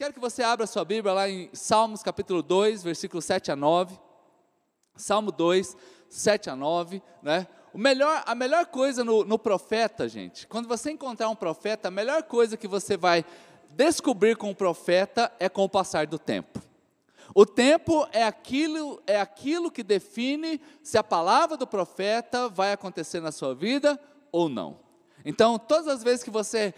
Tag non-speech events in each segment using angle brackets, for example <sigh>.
Quero que você abra sua Bíblia lá em Salmos capítulo 2, versículo 7 a 9. Salmo 2, 7 a 9, né? O melhor, a melhor coisa no, no profeta, gente, quando você encontrar um profeta, a melhor coisa que você vai descobrir com o profeta é com o passar do tempo. O tempo é aquilo, é aquilo que define se a palavra do profeta vai acontecer na sua vida ou não. Então, todas as vezes que você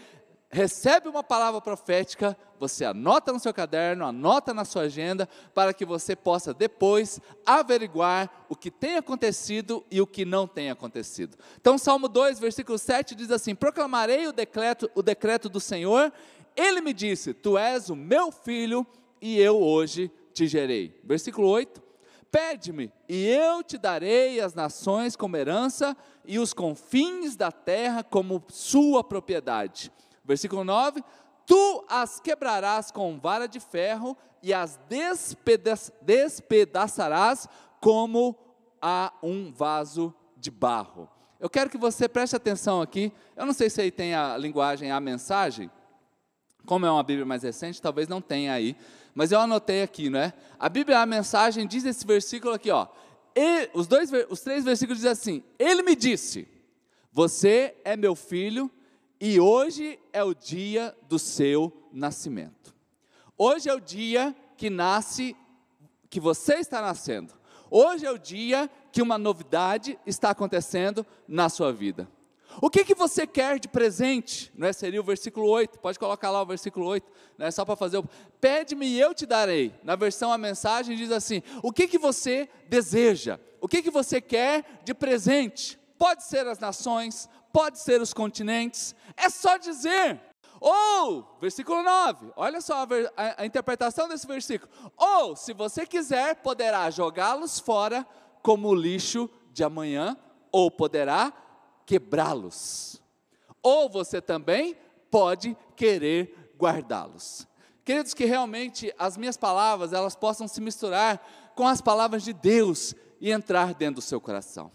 recebe uma palavra profética, você anota no seu caderno, anota na sua agenda, para que você possa depois averiguar o que tem acontecido e o que não tem acontecido. Então, Salmo 2, versículo 7 diz assim: Proclamarei o decreto, o decreto do Senhor, ele me disse: Tu és o meu filho, e eu hoje te gerei. Versículo 8: Pede-me, e eu te darei as nações como herança, e os confins da terra como sua propriedade. Versículo 9: Tu as quebrarás com vara de ferro, e as despedaçarás como a um vaso de barro. Eu quero que você preste atenção aqui. Eu não sei se aí tem a linguagem, a mensagem. Como é uma Bíblia mais recente, talvez não tenha aí, mas eu anotei aqui, não é? A Bíblia, a mensagem diz esse versículo aqui, ó. E, os, dois, os três versículos dizem assim: Ele me disse: Você é meu filho, e hoje é o dia do seu nascimento. Hoje é o dia que nasce, que você está nascendo. Hoje é o dia que uma novidade está acontecendo na sua vida. O que, que você quer de presente? Não é? Seria o versículo 8, pode colocar lá o versículo 8, né? só para fazer o. Pede-me e eu te darei. Na versão a mensagem diz assim: O que, que você deseja? O que, que você quer de presente? Pode ser as nações, pode ser os continentes, é só dizer. Ou, versículo 9, olha só a, a, a interpretação desse versículo. Ou, se você quiser, poderá jogá-los fora como lixo de amanhã, ou poderá quebrá-los. Ou você também pode querer guardá-los. Queridos, que realmente as minhas palavras elas possam se misturar com as palavras de Deus e entrar dentro do seu coração.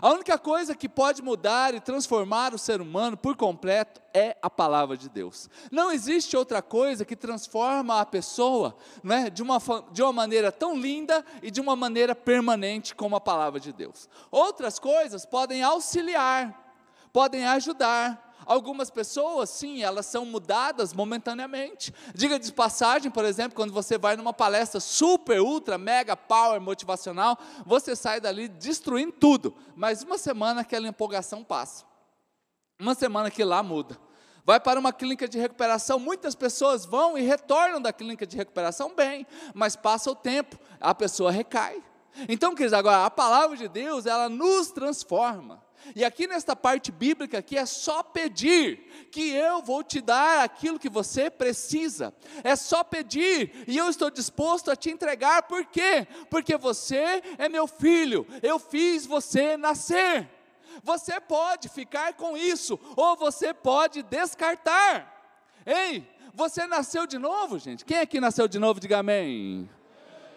A única coisa que pode mudar e transformar o ser humano por completo é a palavra de Deus. Não existe outra coisa que transforma a pessoa né, de, uma, de uma maneira tão linda e de uma maneira permanente como a palavra de Deus. Outras coisas podem auxiliar, podem ajudar, Algumas pessoas, sim, elas são mudadas momentaneamente. Diga de passagem, por exemplo, quando você vai numa palestra super, ultra, mega power motivacional, você sai dali destruindo tudo. Mas uma semana aquela empolgação passa. Uma semana que lá muda. Vai para uma clínica de recuperação, muitas pessoas vão e retornam da clínica de recuperação bem, mas passa o tempo, a pessoa recai. Então, queridos, agora a palavra de Deus, ela nos transforma. E aqui nesta parte bíblica aqui é só pedir que eu vou te dar aquilo que você precisa. É só pedir e eu estou disposto a te entregar. Por quê? Porque você é meu filho. Eu fiz você nascer. Você pode ficar com isso ou você pode descartar. Ei, você nasceu de novo, gente? Quem aqui nasceu de novo? Diga amém.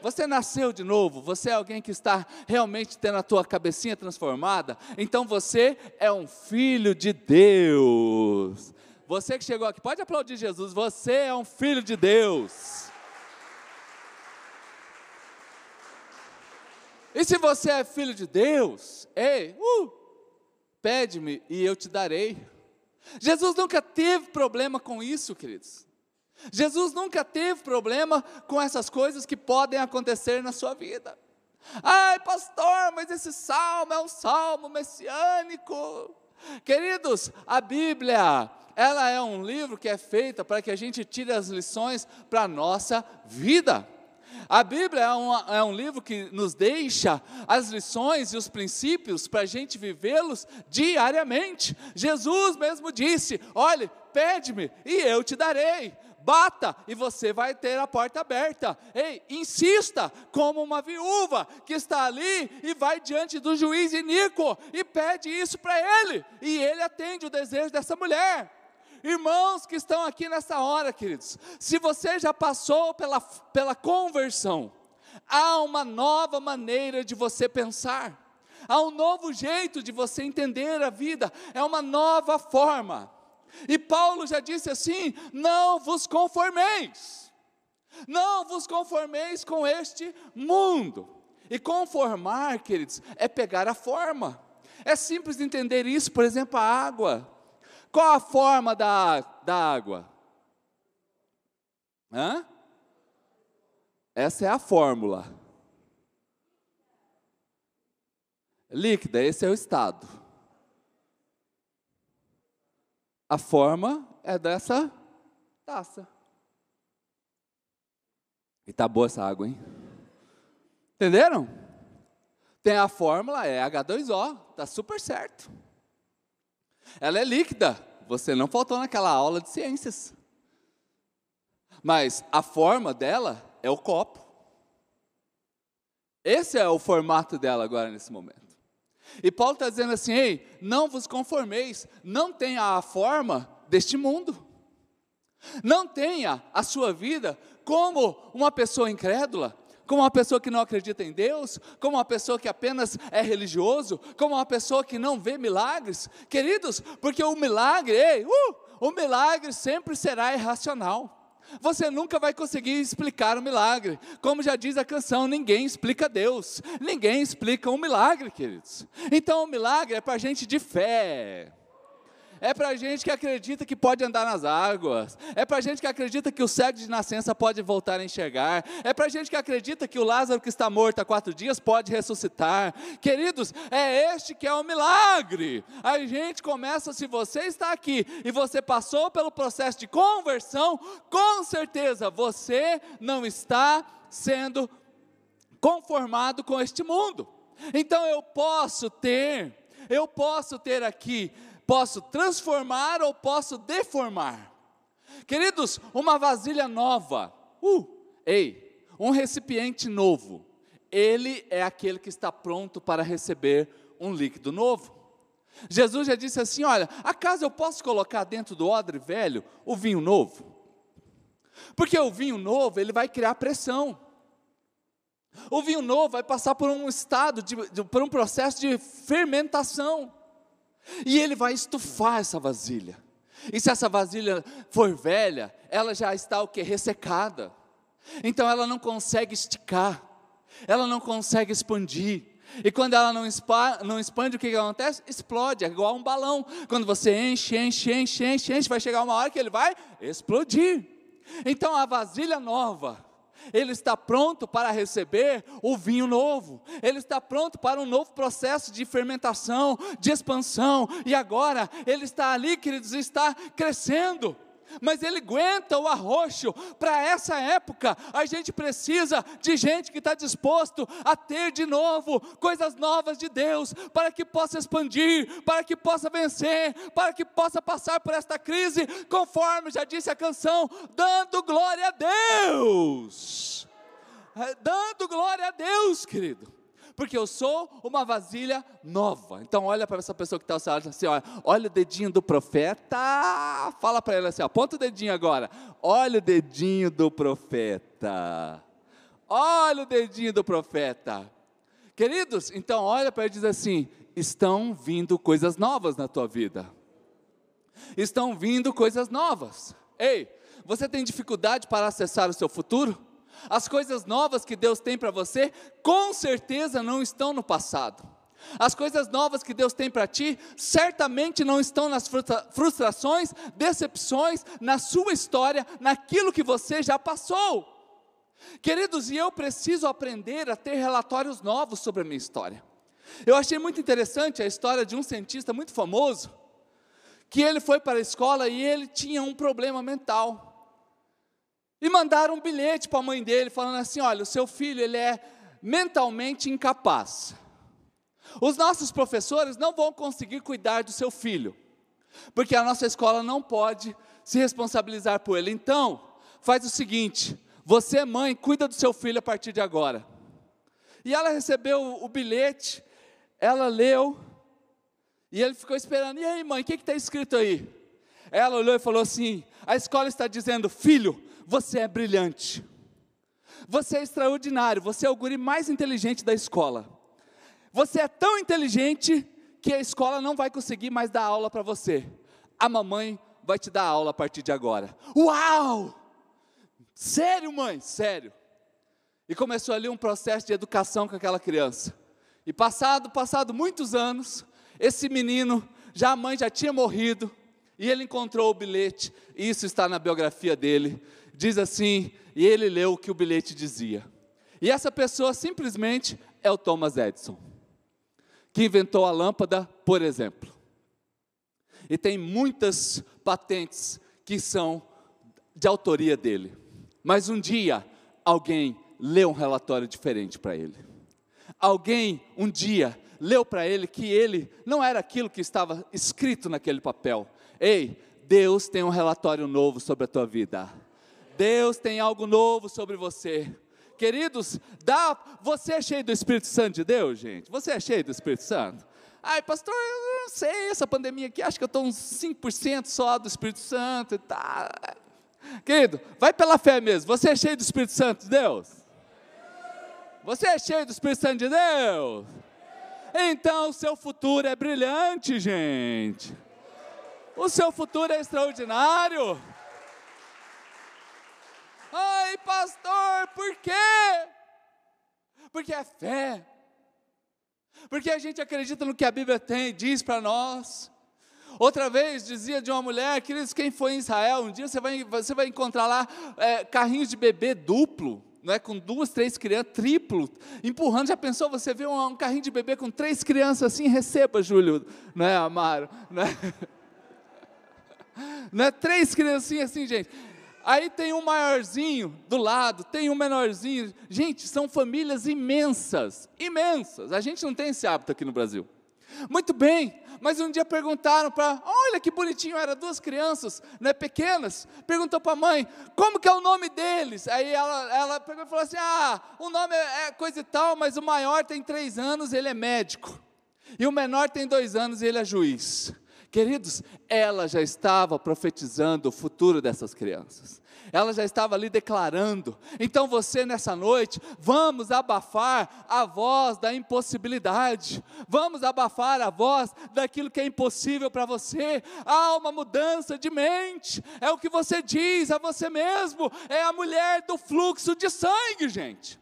Você nasceu de novo, você é alguém que está realmente tendo a tua cabecinha transformada, então você é um filho de Deus. Você que chegou aqui, pode aplaudir Jesus, você é um filho de Deus. E se você é filho de Deus, ei, uh, pede-me e eu te darei. Jesus nunca teve problema com isso, queridos. Jesus nunca teve problema com essas coisas que podem acontecer na sua vida. Ai, pastor, mas esse salmo é um salmo messiânico. Queridos, a Bíblia, ela é um livro que é feita para que a gente tire as lições para a nossa vida. A Bíblia é um, é um, livro que nos deixa as lições e os princípios para a gente vivê-los diariamente. Jesus mesmo disse: Olhe, pede-me e eu te darei bata e você vai ter a porta aberta. Ei, insista como uma viúva que está ali e vai diante do juiz iníquo e pede isso para ele, e ele atende o desejo dessa mulher. Irmãos que estão aqui nessa hora, queridos, se você já passou pela, pela conversão, há uma nova maneira de você pensar, há um novo jeito de você entender a vida, é uma nova forma. E Paulo já disse assim: não vos conformeis. Não vos conformeis com este mundo. E conformar, queridos, é pegar a forma. É simples entender isso, por exemplo, a água. Qual a forma da, da água? Hã? Essa é a fórmula. Líquida, esse é o estado. A forma é dessa taça. E tá boa essa água, hein? Entenderam? Tem a fórmula, é H2O, tá super certo. Ela é líquida, você não faltou naquela aula de ciências. Mas a forma dela é o copo. Esse é o formato dela agora nesse momento. E Paulo está dizendo assim: ei, não vos conformeis, não tenha a forma deste mundo. Não tenha a sua vida como uma pessoa incrédula, como uma pessoa que não acredita em Deus, como uma pessoa que apenas é religioso, como uma pessoa que não vê milagres. Queridos, porque o milagre, ei, uh, o milagre sempre será irracional. Você nunca vai conseguir explicar o milagre. Como já diz a canção, ninguém explica Deus, ninguém explica um milagre, queridos. Então o milagre é para gente de fé é para gente que acredita que pode andar nas águas, é para gente que acredita que o cego de nascença pode voltar a enxergar, é para gente que acredita que o Lázaro que está morto há quatro dias pode ressuscitar. Queridos, é este que é o milagre. A gente começa, se você está aqui e você passou pelo processo de conversão, com certeza você não está sendo conformado com este mundo. Então eu posso ter, eu posso ter aqui Posso transformar ou posso deformar. Queridos, uma vasilha nova, uh, ei, um recipiente novo, ele é aquele que está pronto para receber um líquido novo. Jesus já disse assim: Olha, acaso eu posso colocar dentro do odre velho o vinho novo? Porque o vinho novo, ele vai criar pressão. O vinho novo vai passar por um estado, de, de, por um processo de fermentação. E ele vai estufar essa vasilha. E se essa vasilha for velha, ela já está o que? Ressecada. Então ela não consegue esticar, ela não consegue expandir. E quando ela não, não expande, o que, que acontece? Explode, é igual um balão. Quando você enche, enche, enche, enche, enche, vai chegar uma hora que ele vai explodir. Então a vasilha nova, ele está pronto para receber o vinho novo, ele está pronto para um novo processo de fermentação, de expansão, e agora ele está ali, queridos, está crescendo mas ele aguenta o arroxo. Para essa época, a gente precisa de gente que está disposto a ter de novo coisas novas de Deus, para que possa expandir, para que possa vencer, para que possa passar por esta crise, conforme já disse a canção, dando glória a Deus. É, dando glória a Deus, querido porque eu sou uma vasilha nova. Então olha para essa pessoa que está ao seu lado assim, olha, olha o dedinho do profeta, fala para ele assim, aponta o dedinho agora, olha o dedinho do profeta, olha o dedinho do profeta. Queridos, então olha para ele e diz assim, estão vindo coisas novas na tua vida. Estão vindo coisas novas. Ei, você tem dificuldade para acessar o seu futuro? As coisas novas que Deus tem para você, com certeza não estão no passado. As coisas novas que Deus tem para ti, certamente não estão nas frustrações, decepções, na sua história, naquilo que você já passou. Queridos, e eu preciso aprender a ter relatórios novos sobre a minha história. Eu achei muito interessante a história de um cientista muito famoso, que ele foi para a escola e ele tinha um problema mental. E mandaram um bilhete para a mãe dele falando assim: "Olha, o seu filho ele é mentalmente incapaz. Os nossos professores não vão conseguir cuidar do seu filho, porque a nossa escola não pode se responsabilizar por ele. Então, faz o seguinte: você, mãe, cuida do seu filho a partir de agora. E ela recebeu o bilhete, ela leu, e ele ficou esperando. E aí, mãe, o que está escrito aí? Ela olhou e falou assim: a escola está dizendo, filho, você é brilhante. Você é extraordinário, você é o guri mais inteligente da escola. Você é tão inteligente que a escola não vai conseguir mais dar aula para você. A mamãe vai te dar aula a partir de agora. Uau! Sério, mãe? Sério. E começou ali um processo de educação com aquela criança. E passado, passado muitos anos, esse menino, já a mãe já tinha morrido, e ele encontrou o bilhete, e isso está na biografia dele. Diz assim, e ele leu o que o bilhete dizia. E essa pessoa simplesmente é o Thomas Edison, que inventou a lâmpada, por exemplo. E tem muitas patentes que são de autoria dele. Mas um dia, alguém leu um relatório diferente para ele. Alguém, um dia, leu para ele que ele não era aquilo que estava escrito naquele papel. Ei, Deus tem um relatório novo sobre a tua vida. Deus tem algo novo sobre você. Queridos, dá, você é cheio do Espírito Santo de Deus, gente? Você é cheio do Espírito Santo? Ai, pastor, eu não sei, essa pandemia aqui, acho que eu estou uns 5% só do Espírito Santo e tal. Querido, vai pela fé mesmo. Você é cheio do Espírito Santo de Deus? Você é cheio do Espírito Santo de Deus? Então o seu futuro é brilhante, gente. O seu futuro é extraordinário. Pastor, por quê? Porque é fé. Porque a gente acredita no que a Bíblia tem, diz para nós. Outra vez dizia de uma mulher, queridos, quem foi em Israel, um dia você vai, você vai encontrar lá é, carrinhos de bebê duplo, não é, com duas, três crianças, triplo, empurrando. Já pensou, você vê um, um carrinho de bebê com três crianças assim, receba, Júlio, não é, Amaro? Não é, <laughs> não é três criancinhas assim, gente. Aí tem um maiorzinho do lado, tem um menorzinho. Gente, são famílias imensas, imensas. A gente não tem esse hábito aqui no Brasil. Muito bem, mas um dia perguntaram para, olha que bonitinho, era duas crianças, né, pequenas, perguntou para a mãe, como que é o nome deles? Aí ela, ela pegou e falou assim, ah, o nome é, é coisa e tal, mas o maior tem três anos, ele é médico, e o menor tem dois anos ele é juiz. Queridos, ela já estava profetizando o futuro dessas crianças. Ela já estava ali declarando. Então você nessa noite, vamos abafar a voz da impossibilidade. Vamos abafar a voz daquilo que é impossível para você. Há uma mudança de mente. É o que você diz a você mesmo. É a mulher do fluxo de sangue, gente.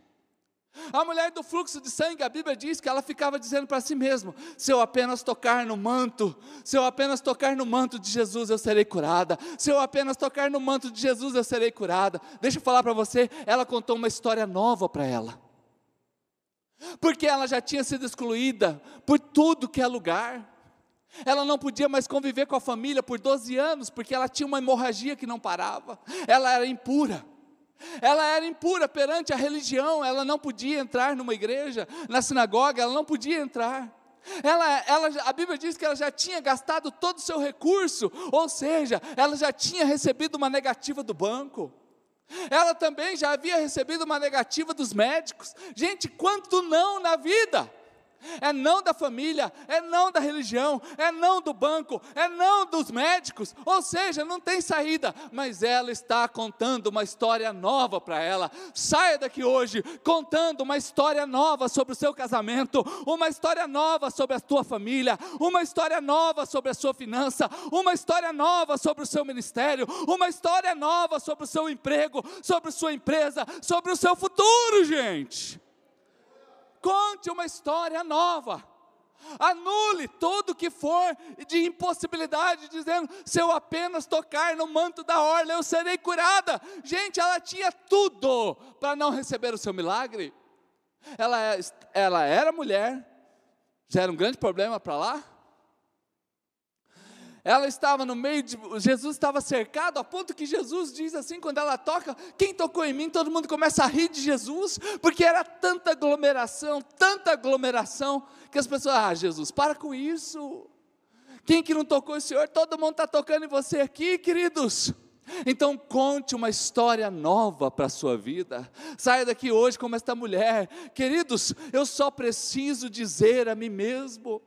A mulher do fluxo de sangue, a Bíblia diz que ela ficava dizendo para si mesma: se eu apenas tocar no manto, se eu apenas tocar no manto de Jesus, eu serei curada. Se eu apenas tocar no manto de Jesus, eu serei curada. Deixa eu falar para você, ela contou uma história nova para ela. Porque ela já tinha sido excluída por tudo que é lugar. Ela não podia mais conviver com a família por 12 anos, porque ela tinha uma hemorragia que não parava. Ela era impura. Ela era impura perante a religião, ela não podia entrar numa igreja, na sinagoga, ela não podia entrar. Ela, ela, a Bíblia diz que ela já tinha gastado todo o seu recurso, ou seja, ela já tinha recebido uma negativa do banco. Ela também já havia recebido uma negativa dos médicos. Gente, quanto não na vida! É não da família, é não da religião, é não do banco, é não dos médicos, ou seja, não tem saída, mas ela está contando uma história nova para ela. Saia daqui hoje contando uma história nova sobre o seu casamento, uma história nova sobre a tua família, uma história nova sobre a sua finança, uma história nova sobre o seu ministério, uma história nova sobre o seu emprego, sobre a sua empresa, sobre o seu futuro, gente. Conte uma história nova. Anule tudo que for de impossibilidade, dizendo: se eu apenas tocar no manto da orla, eu serei curada. Gente, ela tinha tudo para não receber o seu milagre. Ela, ela era mulher, já era um grande problema para lá ela estava no meio de. Jesus estava cercado, a ponto que Jesus diz assim, quando ela toca, quem tocou em mim, todo mundo começa a rir de Jesus, porque era tanta aglomeração, tanta aglomeração, que as pessoas, ah, Jesus, para com isso. Quem que não tocou o Senhor? Todo mundo está tocando em você aqui, queridos. Então conte uma história nova para a sua vida. Saia daqui hoje como esta mulher. Queridos, eu só preciso dizer a mim mesmo.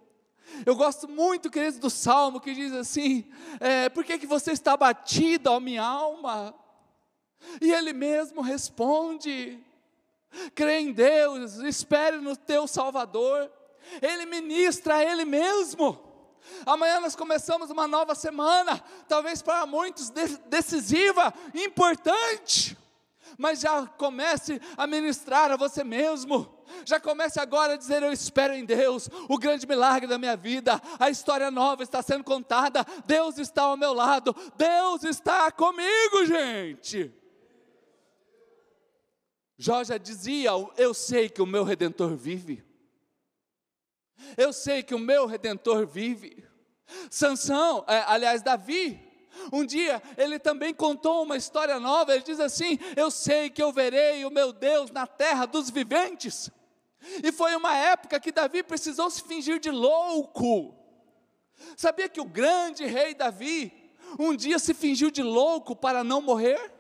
Eu gosto muito, queridos, do salmo que diz assim: é, Por que, que você está batido, ó minha alma? E ele mesmo responde: Crê em Deus, espere no teu Salvador. Ele ministra a Ele mesmo. Amanhã nós começamos uma nova semana, talvez para muitos decisiva, importante. Mas já comece a ministrar a você mesmo. Já comece agora a dizer: Eu espero em Deus, o grande milagre da minha vida, a história nova está sendo contada, Deus está ao meu lado, Deus está comigo, gente. Jó já dizia: Eu sei que o meu redentor vive. Eu sei que o meu redentor vive. Sansão, é, aliás, Davi, um dia ele também contou uma história nova. Ele diz assim: Eu sei que eu verei o meu Deus na terra dos viventes. E foi uma época que Davi precisou se fingir de louco. Sabia que o grande rei Davi um dia se fingiu de louco para não morrer?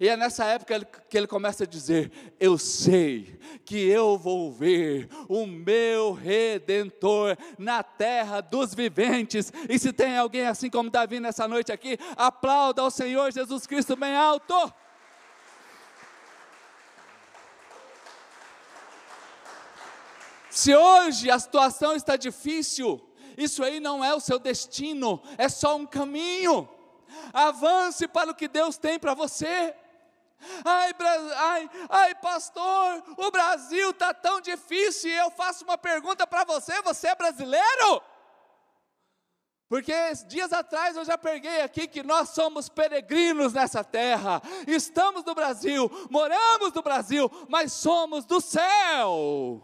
E é nessa época que ele começa a dizer: Eu sei que eu vou ver o meu redentor na terra dos viventes. E se tem alguém assim como Davi nessa noite aqui, aplauda ao Senhor Jesus Cristo bem alto. Se hoje a situação está difícil, isso aí não é o seu destino, é só um caminho. Avance para o que Deus tem para você. Ai, ai, ai, pastor, o Brasil está tão difícil. E eu faço uma pergunta para você: você é brasileiro? Porque dias atrás eu já peguei aqui que nós somos peregrinos nessa terra, estamos no Brasil, moramos no Brasil, mas somos do céu.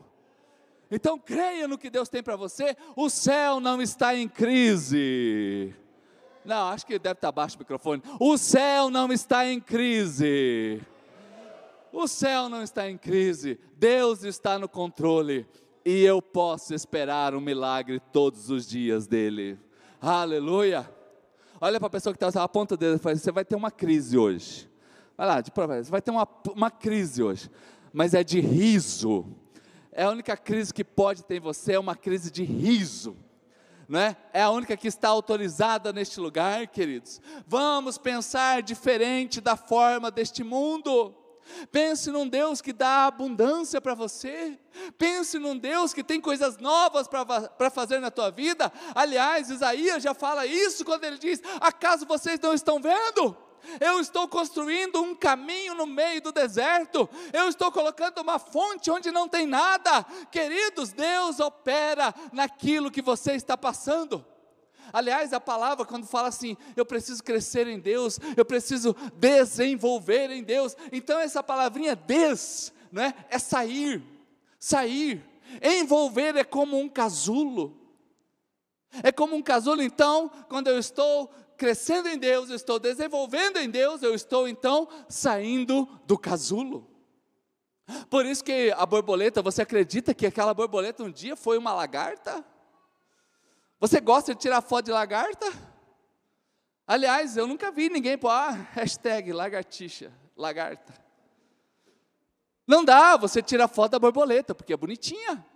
Então creia no que Deus tem para você, o céu não está em crise. Não, acho que deve estar baixo o microfone. O céu não está em crise. O céu não está em crise. Deus está no controle. E eu posso esperar um milagre todos os dias dele. Aleluia. Olha para a pessoa que está a ponta dele e fala: Você vai ter uma crise hoje. Vai lá, de prova, você vai ter uma, uma crise hoje. Mas é de riso é a única crise que pode ter em você, é uma crise de riso. É? é a única que está autorizada neste lugar, queridos. Vamos pensar diferente da forma deste mundo. Pense num Deus que dá abundância para você. Pense num Deus que tem coisas novas para fazer na tua vida. Aliás, Isaías já fala isso quando ele diz: Acaso vocês não estão vendo? Eu estou construindo um caminho no meio do deserto, eu estou colocando uma fonte onde não tem nada. Queridos, Deus opera naquilo que você está passando. Aliás, a palavra, quando fala assim, eu preciso crescer em Deus, eu preciso desenvolver em Deus, então essa palavrinha des, né, é sair, sair. Envolver é como um casulo. É como um casulo, então, quando eu estou crescendo em Deus, eu estou desenvolvendo em Deus, eu estou então saindo do casulo. Por isso que a borboleta, você acredita que aquela borboleta um dia foi uma lagarta? Você gosta de tirar foto de lagarta? Aliás, eu nunca vi ninguém pôr, ah, hashtag lagartixa, lagarta. Não dá, você tira foto da borboleta, porque é bonitinha.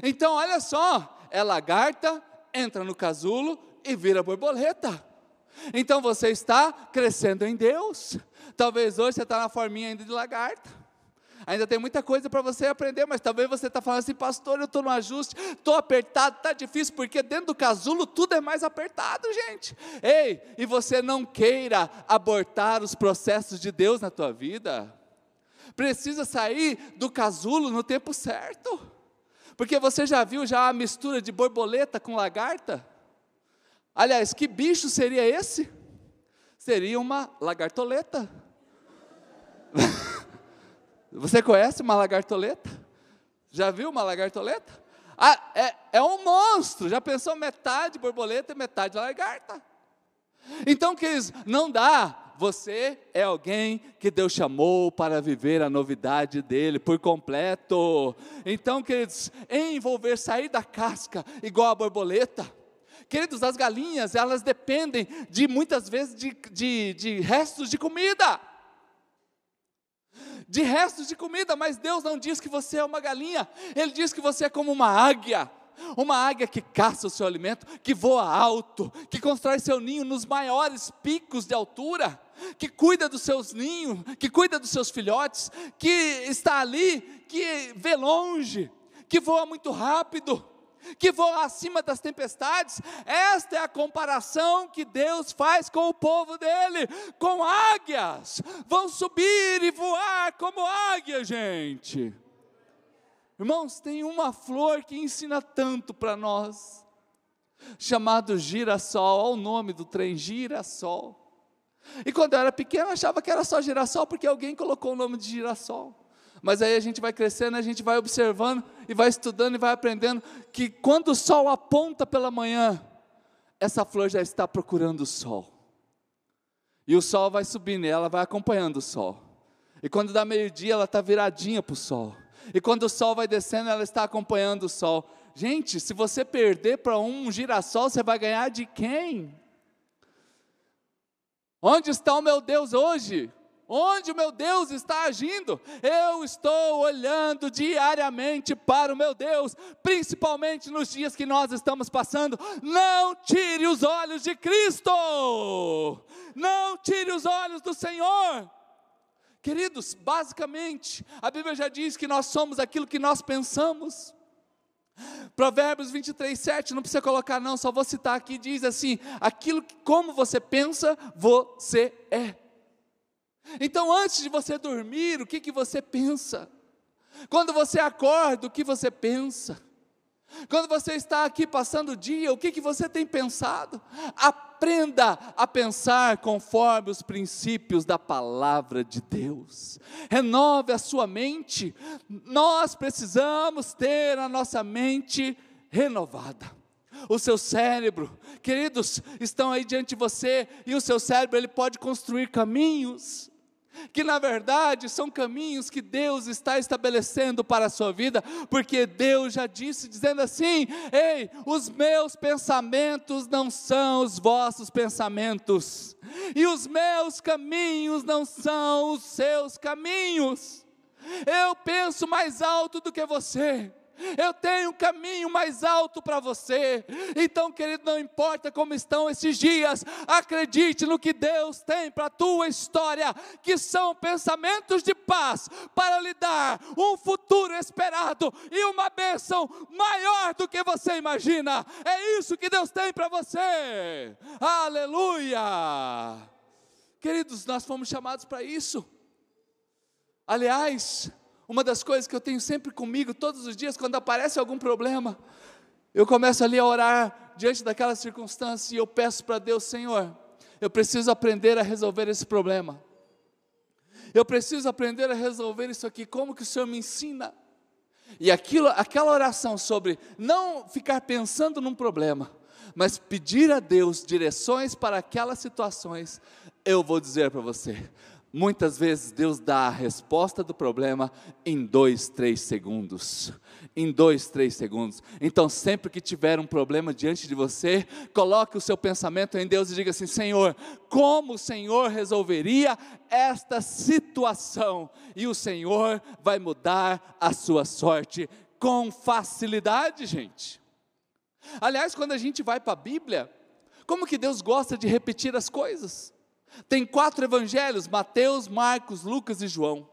Então, olha só, é lagarta, entra no casulo, e vira borboleta. Então você está crescendo em Deus. Talvez hoje você está na forminha ainda de lagarta. Ainda tem muita coisa para você aprender, mas talvez você está falando assim, pastor, eu estou no ajuste, estou apertado, está difícil, porque dentro do casulo tudo é mais apertado, gente. Ei, e você não queira abortar os processos de Deus na tua vida. Precisa sair do casulo no tempo certo. Porque você já viu já a mistura de borboleta com lagarta? Aliás, que bicho seria esse? Seria uma lagartoleta. <laughs> Você conhece uma lagartoleta? Já viu uma lagartoleta? Ah, é, é um monstro. Já pensou metade borboleta e metade lagarta? Então, queridos, não dá. Você é alguém que Deus chamou para viver a novidade dele por completo. Então, queridos, envolver, sair da casca igual a borboleta Queridos, as galinhas, elas dependem de muitas vezes de, de, de restos de comida. De restos de comida, mas Deus não diz que você é uma galinha, Ele diz que você é como uma águia. Uma águia que caça o seu alimento, que voa alto, que constrói seu ninho nos maiores picos de altura, que cuida dos seus ninhos, que cuida dos seus filhotes, que está ali, que vê longe, que voa muito rápido. Que voa acima das tempestades. Esta é a comparação que Deus faz com o povo dele, com águias. Vão subir e voar como águia, gente. Irmãos, tem uma flor que ensina tanto para nós, chamado girassol, o nome do trem, girassol. E quando eu era pequeno, achava que era só girassol, porque alguém colocou o nome de girassol. Mas aí a gente vai crescendo, a gente vai observando e vai estudando e vai aprendendo que quando o sol aponta pela manhã, essa flor já está procurando o sol. E o sol vai subindo e ela vai acompanhando o sol. E quando dá meio-dia, ela está viradinha para o sol. E quando o sol vai descendo, ela está acompanhando o sol. Gente, se você perder para um girassol, você vai ganhar de quem? Onde está o meu Deus hoje? Onde o meu Deus está agindo? Eu estou olhando diariamente para o meu Deus, principalmente nos dias que nós estamos passando. Não tire os olhos de Cristo, não tire os olhos do Senhor. Queridos, basicamente, a Bíblia já diz que nós somos aquilo que nós pensamos. Provérbios 23, 7, não precisa colocar, não, só vou citar aqui, diz assim: aquilo que, como você pensa, você é. Então, antes de você dormir, o que, que você pensa? Quando você acorda, o que você pensa? Quando você está aqui passando o dia, o que, que você tem pensado? Aprenda a pensar conforme os princípios da palavra de Deus. Renove a sua mente. Nós precisamos ter a nossa mente renovada. O seu cérebro, queridos, estão aí diante de você e o seu cérebro ele pode construir caminhos que na verdade são caminhos que Deus está estabelecendo para a sua vida, porque Deus já disse, dizendo assim: Ei, os meus pensamentos não são os vossos pensamentos, e os meus caminhos não são os seus caminhos. Eu penso mais alto do que você eu tenho um caminho mais alto para você. Então, querido, não importa como estão esses dias, acredite no que Deus tem para a tua história, que são pensamentos de paz para lhe dar um futuro esperado e uma bênção maior do que você imagina. É isso que Deus tem para você. Aleluia! Queridos, nós fomos chamados para isso. Aliás, uma das coisas que eu tenho sempre comigo, todos os dias, quando aparece algum problema, eu começo ali a orar diante daquela circunstância e eu peço para Deus, Senhor, eu preciso aprender a resolver esse problema. Eu preciso aprender a resolver isso aqui. Como que o Senhor me ensina? E aquilo, aquela oração sobre não ficar pensando num problema, mas pedir a Deus direções para aquelas situações, eu vou dizer para você: Muitas vezes Deus dá a resposta do problema em dois, três segundos. Em dois, três segundos. Então, sempre que tiver um problema diante de você, coloque o seu pensamento em Deus e diga assim: Senhor, como o Senhor resolveria esta situação? E o Senhor vai mudar a sua sorte com facilidade, gente. Aliás, quando a gente vai para a Bíblia, como que Deus gosta de repetir as coisas? Tem quatro evangelhos: Mateus, Marcos, Lucas e João.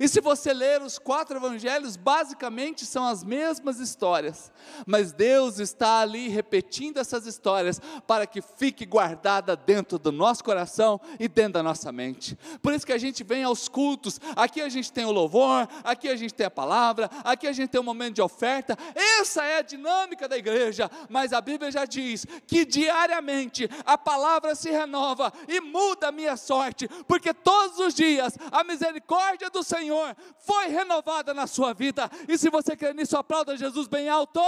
E se você ler os quatro evangelhos, basicamente são as mesmas histórias, mas Deus está ali repetindo essas histórias para que fique guardada dentro do nosso coração e dentro da nossa mente. Por isso que a gente vem aos cultos, aqui a gente tem o louvor, aqui a gente tem a palavra, aqui a gente tem um momento de oferta. Essa é a dinâmica da igreja, mas a Bíblia já diz que diariamente a palavra se renova e muda a minha sorte, porque todos os dias a misericórdia do Senhor Senhor foi renovada na sua vida. E se você crê nisso, aplauda Jesus bem alto.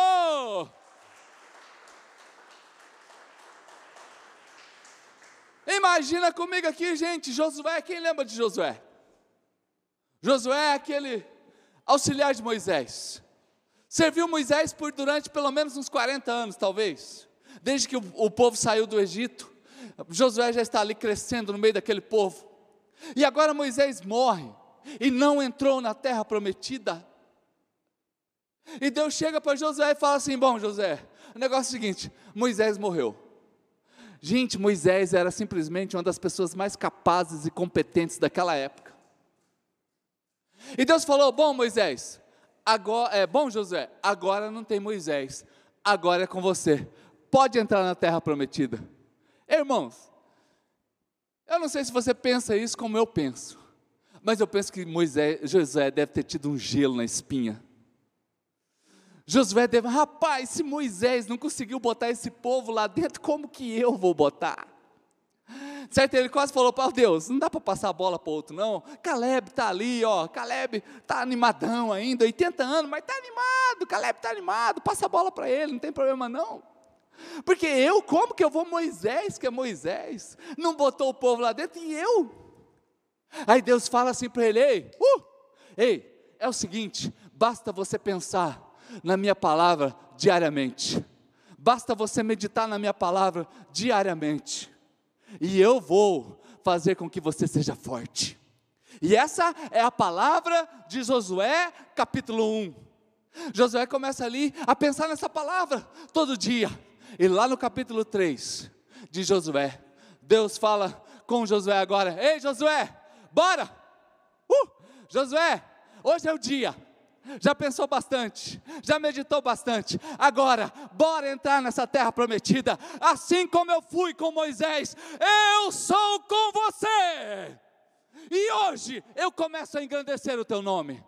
Imagina comigo aqui, gente, Josué, quem lembra de Josué? Josué é aquele auxiliar de Moisés. Serviu Moisés por durante pelo menos uns 40 anos, talvez. Desde que o, o povo saiu do Egito. Josué já está ali crescendo no meio daquele povo. E agora Moisés morre e não entrou na terra prometida. E Deus chega para Josué e fala assim: Bom, José, o negócio é o seguinte: Moisés morreu. Gente, Moisés era simplesmente uma das pessoas mais capazes e competentes daquela época. E Deus falou: Bom, Moisés, agora, é bom, José, agora não tem Moisés, agora é com você. Pode entrar na terra prometida. Irmãos, eu não sei se você pensa isso como eu penso, mas eu penso que Moisés, Josué deve ter tido um gelo na espinha. Josué deve, rapaz, se Moisés não conseguiu botar esse povo lá dentro, como que eu vou botar? Certo? Ele quase falou para Deus: não dá para passar a bola para outro, não. Caleb está ali, ó. Caleb está animadão ainda, 80 anos, mas está animado. Caleb está animado, passa a bola para ele, não tem problema não. Porque eu, como que eu vou Moisés, que é Moisés, não botou o povo lá dentro e eu? Aí Deus fala assim para ele: ei, uh, ei, é o seguinte, basta você pensar na minha palavra diariamente, basta você meditar na minha palavra diariamente, e eu vou fazer com que você seja forte. E essa é a palavra de Josué, capítulo 1. Josué começa ali a pensar nessa palavra todo dia. E lá no capítulo 3 de Josué, Deus fala com Josué agora: Ei Josué, bora! Uh, Josué, hoje é o dia. Já pensou bastante, já meditou bastante. Agora, bora entrar nessa terra prometida. Assim como eu fui com Moisés, eu sou com você. E hoje eu começo a engrandecer o teu nome.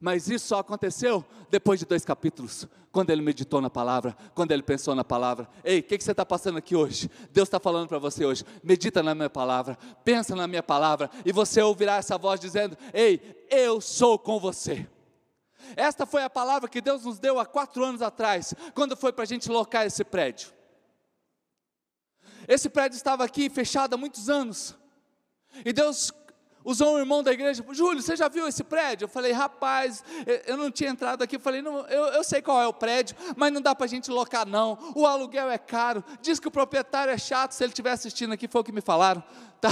Mas isso só aconteceu depois de dois capítulos, quando ele meditou na palavra, quando ele pensou na palavra. Ei, o que, que, você está passando aqui hoje? Deus está falando para você hoje. Medita na minha palavra, pensa na minha palavra, e você ouvirá essa voz dizendo: Ei, eu sou com você. Esta foi a palavra que Deus nos deu há quatro anos atrás, quando foi para a gente locar esse prédio. Esse prédio estava aqui fechado há muitos anos, e Deus usou um irmão da igreja, Júlio, você já viu esse prédio? Eu falei, rapaz, eu não tinha entrado aqui, eu falei, não, eu, eu sei qual é o prédio, mas não dá para a gente locar não, o aluguel é caro, diz que o proprietário é chato, se ele estiver assistindo aqui, foi o que me falaram, <laughs> tá?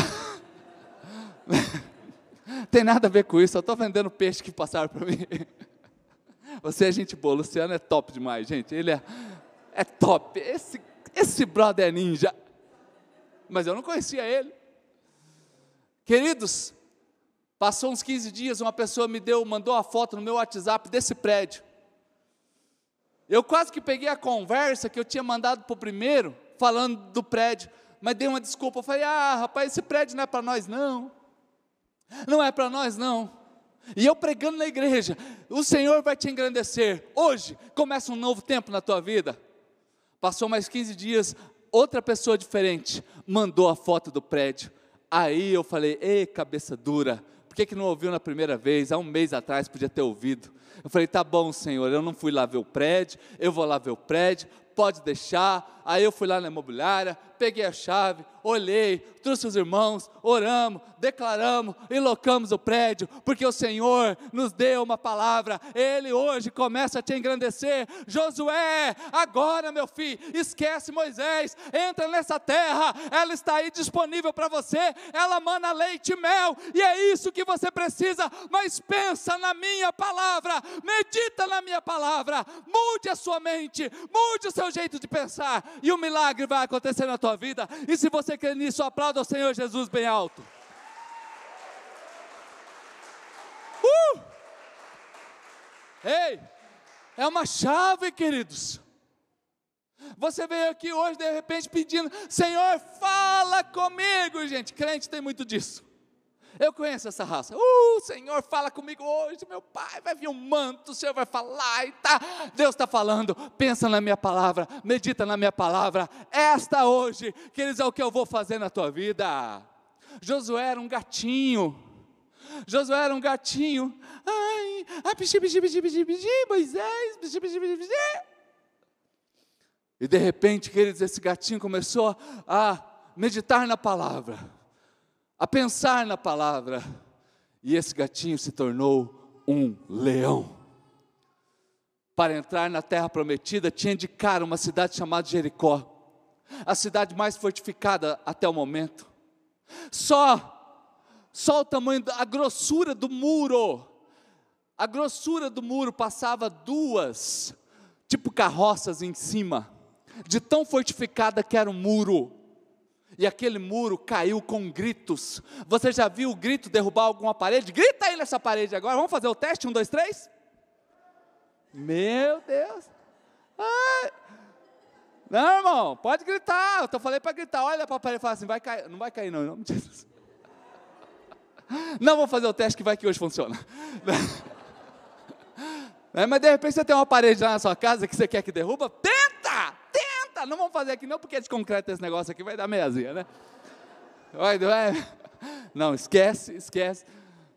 Tem nada a ver com isso, eu estou vendendo peixe que passaram para mim. <laughs> Você é gente boa, Luciano é top demais, gente, ele é, é top, esse, esse brother é ninja, mas eu não conhecia ele. Queridos, Passou uns 15 dias, uma pessoa me deu, mandou a foto no meu WhatsApp desse prédio. Eu quase que peguei a conversa que eu tinha mandado para o primeiro, falando do prédio, mas dei uma desculpa. Eu falei: ah, rapaz, esse prédio não é para nós, não. Não é para nós, não. E eu pregando na igreja, o Senhor vai te engrandecer. Hoje começa um novo tempo na tua vida. Passou mais 15 dias, outra pessoa diferente mandou a foto do prédio. Aí eu falei: ei, cabeça dura, por que, que não ouviu na primeira vez? Há um mês atrás podia ter ouvido. Eu falei, tá bom, Senhor, eu não fui lá ver o prédio, eu vou lá ver o prédio, pode deixar. Aí eu fui lá na imobiliária, peguei a chave, olhei, trouxe os irmãos, oramos, declaramos e locamos o prédio, porque o Senhor nos deu uma palavra, Ele hoje começa a te engrandecer. Josué, agora meu filho, esquece Moisés, entra nessa terra, ela está aí disponível para você, ela mana leite e mel, e é isso que você precisa, mas pensa na minha palavra, medita na minha palavra, mude a sua mente, mude o seu jeito de pensar, e o milagre vai acontecer na tua vida. E se você crê nisso, aplauda o Senhor Jesus bem alto. Uh! Ei, é uma chave, queridos. Você veio aqui hoje de repente pedindo, Senhor, fala comigo, gente. Crente tem muito disso. Eu conheço essa raça. Uh, Senhor, fala comigo hoje, meu pai. Vai vir um manto, o Senhor vai falar e tá. Deus está falando. Pensa na minha palavra, medita na minha palavra. Esta hoje, queridos, é o que eu vou fazer na tua vida. Josué era um gatinho. Josué era um gatinho. Ai, ai, pixi, pixi, pixi, pixi, pixi, Moisés, pixi, pixi, pixi, pixi. E de repente, queridos, esse gatinho começou a meditar na palavra a pensar na palavra, e esse gatinho se tornou um leão. Para entrar na terra prometida, tinha de cara uma cidade chamada Jericó, a cidade mais fortificada até o momento. Só, só o tamanho, a grossura do muro, a grossura do muro passava duas, tipo carroças em cima, de tão fortificada que era o muro e aquele muro caiu com gritos. Você já viu o grito derrubar alguma parede? Grita aí nessa parede agora. Vamos fazer o teste? Um, dois, três. Meu Deus. Ai. Não, irmão, pode gritar. Eu falei para gritar. Olha para a parede e fala assim: vai cair. Não vai cair, não, em nome de Jesus. Não vou fazer o teste que vai que hoje funciona. <laughs> É, mas de repente você tem uma parede lá na sua casa que você quer que derruba, tenta! Tenta! Não vamos fazer aqui não, porque de concreto esse negócio aqui, vai dar meiazinha, né? Vai, vai. Não, esquece, esquece.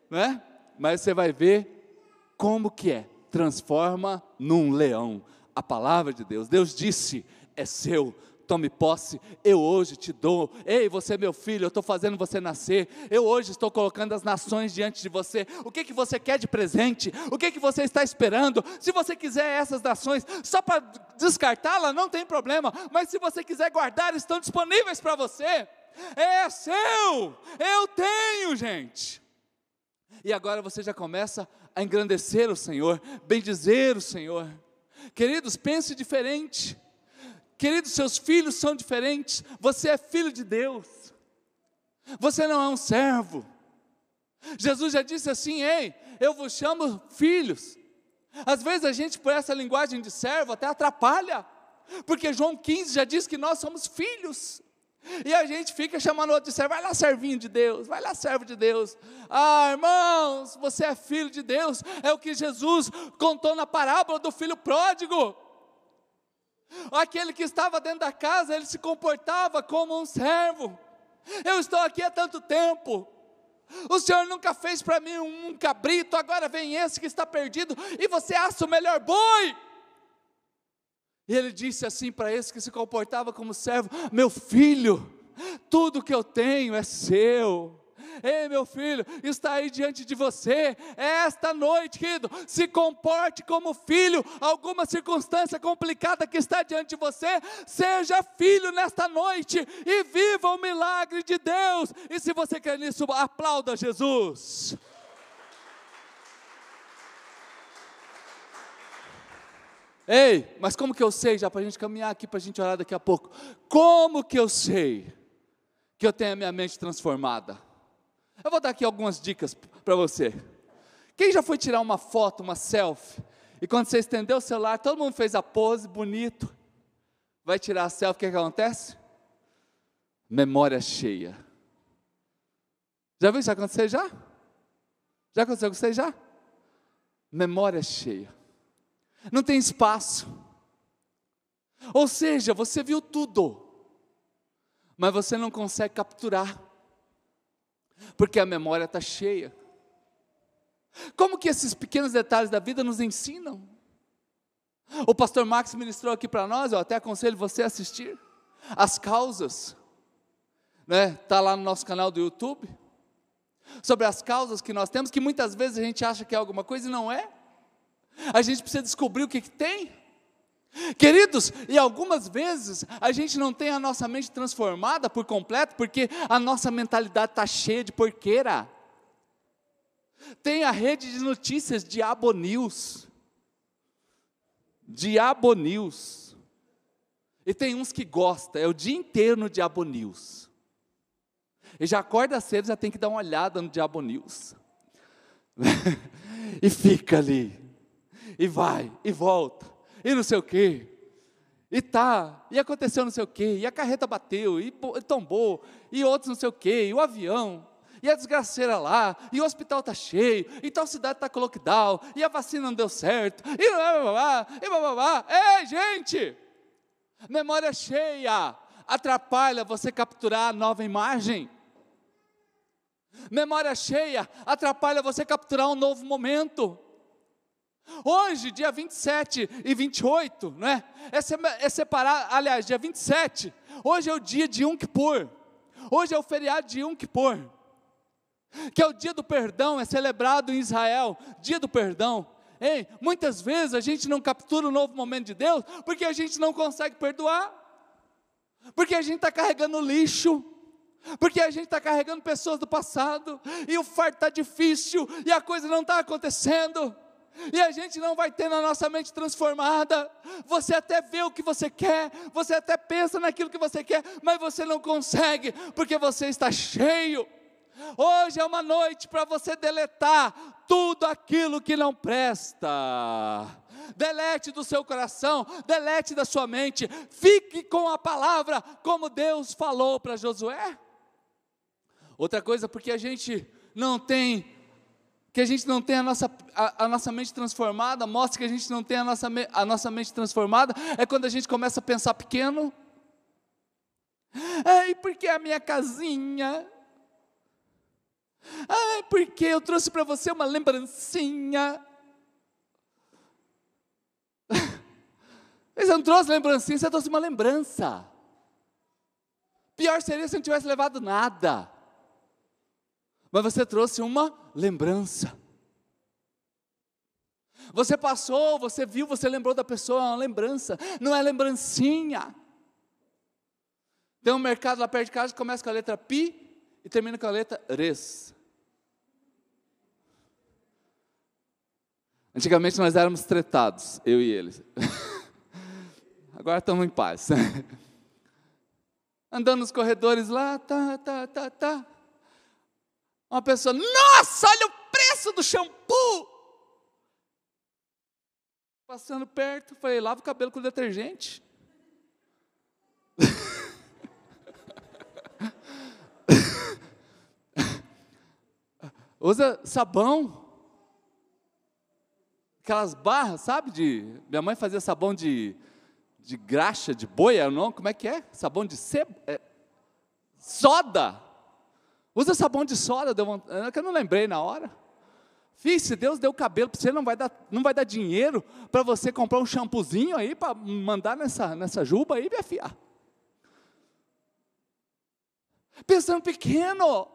Né? Mas você vai ver como que é. Transforma num leão. A palavra de Deus. Deus disse, é seu tome posse, eu hoje te dou. Ei, você é meu filho, eu estou fazendo você nascer. Eu hoje estou colocando as nações diante de você. O que que você quer de presente? O que que você está esperando? Se você quiser essas nações só para descartá-la, não tem problema. Mas se você quiser guardar, estão disponíveis para você. É seu, eu tenho, gente. E agora você já começa a engrandecer o Senhor, bendizer o Senhor. Queridos, pense diferente. Queridos, seus filhos são diferentes. Você é filho de Deus. Você não é um servo. Jesus já disse assim: Ei, eu vos chamo filhos. Às vezes a gente, por essa linguagem de servo, até atrapalha, porque João 15 já diz que nós somos filhos. E a gente fica chamando outro de servo, vai lá, servinho de Deus, vai lá, servo de Deus. Ah, irmãos, você é filho de Deus, é o que Jesus contou na parábola do filho pródigo. Aquele que estava dentro da casa, ele se comportava como um servo. Eu estou aqui há tanto tempo. O Senhor nunca fez para mim um cabrito, agora vem esse que está perdido e você acha o melhor boi. E ele disse assim para esse que se comportava como servo: Meu filho, tudo que eu tenho é seu. Ei, meu filho, está aí diante de você, esta noite, querido, se comporte como filho, alguma circunstância complicada que está diante de você, seja filho nesta noite e viva o milagre de Deus. E se você quer nisso, aplauda Jesus. Ei, mas como que eu sei, já para a gente caminhar aqui, para a gente orar daqui a pouco, como que eu sei que eu tenho a minha mente transformada? Eu vou dar aqui algumas dicas para você. Quem já foi tirar uma foto, uma selfie, e quando você estendeu o celular, todo mundo fez a pose, bonito, vai tirar a selfie, o que, que acontece? Memória cheia. Já viu isso acontecer já? Já aconteceu com você já? Memória cheia. Não tem espaço. Ou seja, você viu tudo, mas você não consegue capturar porque a memória está cheia. Como que esses pequenos detalhes da vida nos ensinam? O pastor Max ministrou aqui para nós, eu até aconselho você a assistir. As causas, né? Tá lá no nosso canal do YouTube. Sobre as causas que nós temos, que muitas vezes a gente acha que é alguma coisa e não é. A gente precisa descobrir o que, que tem. Queridos, e algumas vezes a gente não tem a nossa mente transformada por completo, porque a nossa mentalidade está cheia de porqueira. Tem a rede de notícias Diabo News. Diabo News. E tem uns que gostam, é o dia inteiro no Diabo News. E já acorda cedo, já tem que dar uma olhada no Diabo News. <laughs> e fica ali. E vai, e volta e não sei o quê. E tá, e aconteceu não sei o quê, e a carreta bateu, e, tombou, e outros não sei o quê, e o avião, e a desgraceira lá, e o hospital está cheio, e tal cidade está com lockdown, e a vacina não deu certo, e blá, e blá. Ei, gente! Memória cheia atrapalha você capturar a nova imagem. Memória cheia atrapalha você capturar um novo momento. Hoje, dia 27 e 28, né? É, é separar, aliás, dia 27, hoje é o dia de Yom Kippur. Hoje é o feriado de Yom Kippur. Que é o dia do perdão, é celebrado em Israel, dia do perdão. Ei, muitas vezes a gente não captura o novo momento de Deus porque a gente não consegue perdoar, porque a gente está carregando lixo, porque a gente está carregando pessoas do passado, e o fardo está difícil, e a coisa não está acontecendo e a gente não vai ter na nossa mente transformada. Você até vê o que você quer, você até pensa naquilo que você quer, mas você não consegue, porque você está cheio. Hoje é uma noite para você deletar tudo aquilo que não presta. delete do seu coração, delete da sua mente, fique com a palavra, como Deus falou para Josué. Outra coisa, porque a gente não tem, que a gente não tem a nossa, a, a, nossa mente transformada, mostra que a gente não tem a nossa, a nossa mente transformada, é quando a gente começa a pensar pequeno. Ai, porque a minha casinha, ah, porque eu trouxe para você uma lembrancinha. <laughs> Você não trouxe lembrancinha, você trouxe uma lembrança. Pior seria se não tivesse levado nada. Mas você trouxe uma lembrança. Você passou, você viu, você lembrou da pessoa, é uma lembrança, não é lembrancinha. Tem um mercado lá perto de casa que começa com a letra pi e termina com a letra res. Antigamente nós éramos tretados, eu e eles. <laughs> Agora estamos em paz. <laughs> Andando nos corredores lá, tá, tá, tá, tá. Uma pessoa, nossa, olha o preço do shampoo. Passando perto, falei, lava o cabelo com detergente. Usa sabão aquelas barras, sabe? De, minha mãe fazia sabão de, de graxa, de boia, não? Como é que é? Sabão de sebo? É, soda. Usa sabão de soda, deu é que eu não lembrei na hora. Fiz, se Deus deu cabelo para você, não vai dar, não vai dar dinheiro para você comprar um shampoozinho aí para mandar nessa, nessa juba aí, minha filha. Pensando pequeno.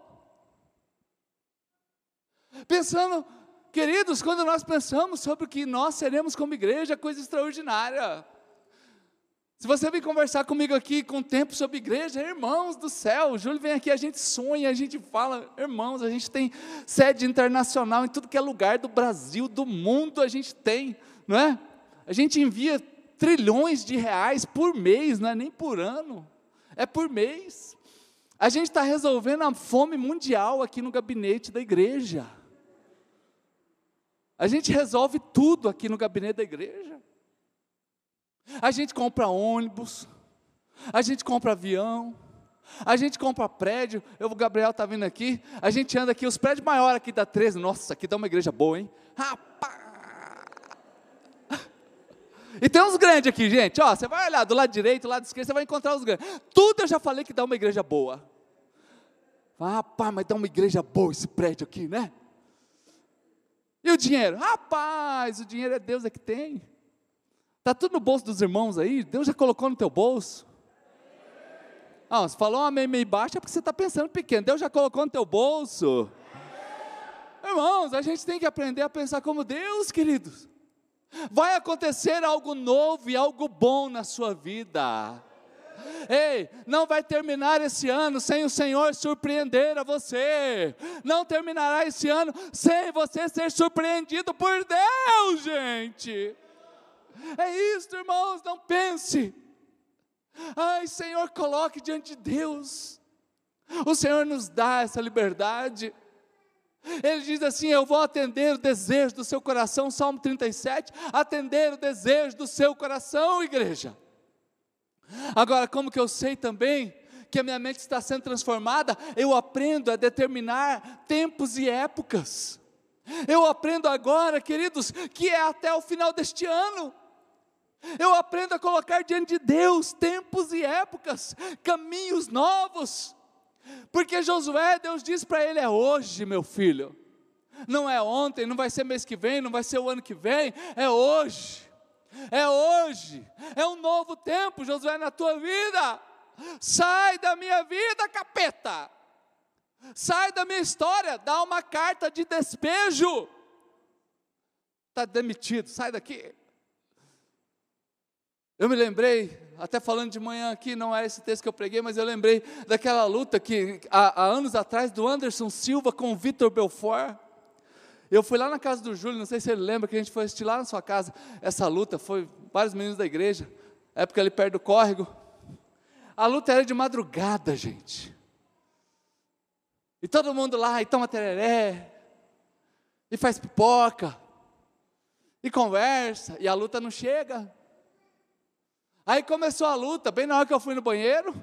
Pensando Queridos, quando nós pensamos sobre o que nós seremos como igreja, coisa extraordinária. Se você vem conversar comigo aqui com tempo sobre igreja, irmãos do céu, o Júlio vem aqui, a gente sonha, a gente fala, irmãos, a gente tem sede internacional em tudo que é lugar do Brasil, do mundo, a gente tem, não é? A gente envia trilhões de reais por mês, não é nem por ano, é por mês. A gente está resolvendo a fome mundial aqui no gabinete da igreja. A gente resolve tudo aqui no gabinete da igreja. A gente compra ônibus, a gente compra avião, a gente compra prédio. Eu, o Gabriel está vindo aqui. A gente anda aqui, os prédios maiores aqui da 13. Nossa, aqui dá uma igreja boa, hein? Rapaz! E tem uns grandes aqui, gente. Ó, você vai olhar do lado direito, do lado esquerdo, você vai encontrar os grandes. Tudo eu já falei que dá uma igreja boa. Rapaz, mas dá uma igreja boa esse prédio aqui, né? E o dinheiro? Rapaz, o dinheiro é Deus é que tem. Está tudo no bolso dos irmãos aí, Deus já colocou no teu bolso. Ah, você falou amém meio baixo, é porque você está pensando pequeno, Deus já colocou no teu bolso. Irmãos, a gente tem que aprender a pensar como Deus, queridos. Vai acontecer algo novo e algo bom na sua vida. Ei, não vai terminar esse ano sem o Senhor surpreender a você. Não terminará esse ano sem você ser surpreendido por Deus, gente. É isso, irmãos, não pense. Ai, Senhor, coloque diante de Deus. O Senhor nos dá essa liberdade. Ele diz assim: Eu vou atender o desejo do seu coração, Salmo 37. Atender o desejo do seu coração, igreja. Agora, como que eu sei também que a minha mente está sendo transformada? Eu aprendo a determinar tempos e épocas. Eu aprendo agora, queridos, que é até o final deste ano. Eu aprendo a colocar diante de Deus tempos e épocas, caminhos novos. Porque Josué, Deus diz para ele: é hoje, meu filho. Não é ontem, não vai ser mês que vem, não vai ser o ano que vem, é hoje é hoje, é um novo tempo, Josué, na tua vida. Sai da minha vida, capeta. Sai da minha história, dá uma carta de despejo. Está demitido, sai daqui. Eu me lembrei, até falando de manhã aqui, não é esse texto que eu preguei, mas eu lembrei daquela luta que há, há anos atrás do Anderson Silva com o Vitor Belfort. Eu fui lá na casa do Júlio, não sei se ele lembra, que a gente foi assistir lá na sua casa essa luta, foi vários meninos da igreja, época ali perto do córrego. A luta era de madrugada, gente. E todo mundo lá, e toma tereré, e faz pipoca. e conversa, e a luta não chega. Aí começou a luta, bem na hora que eu fui no banheiro.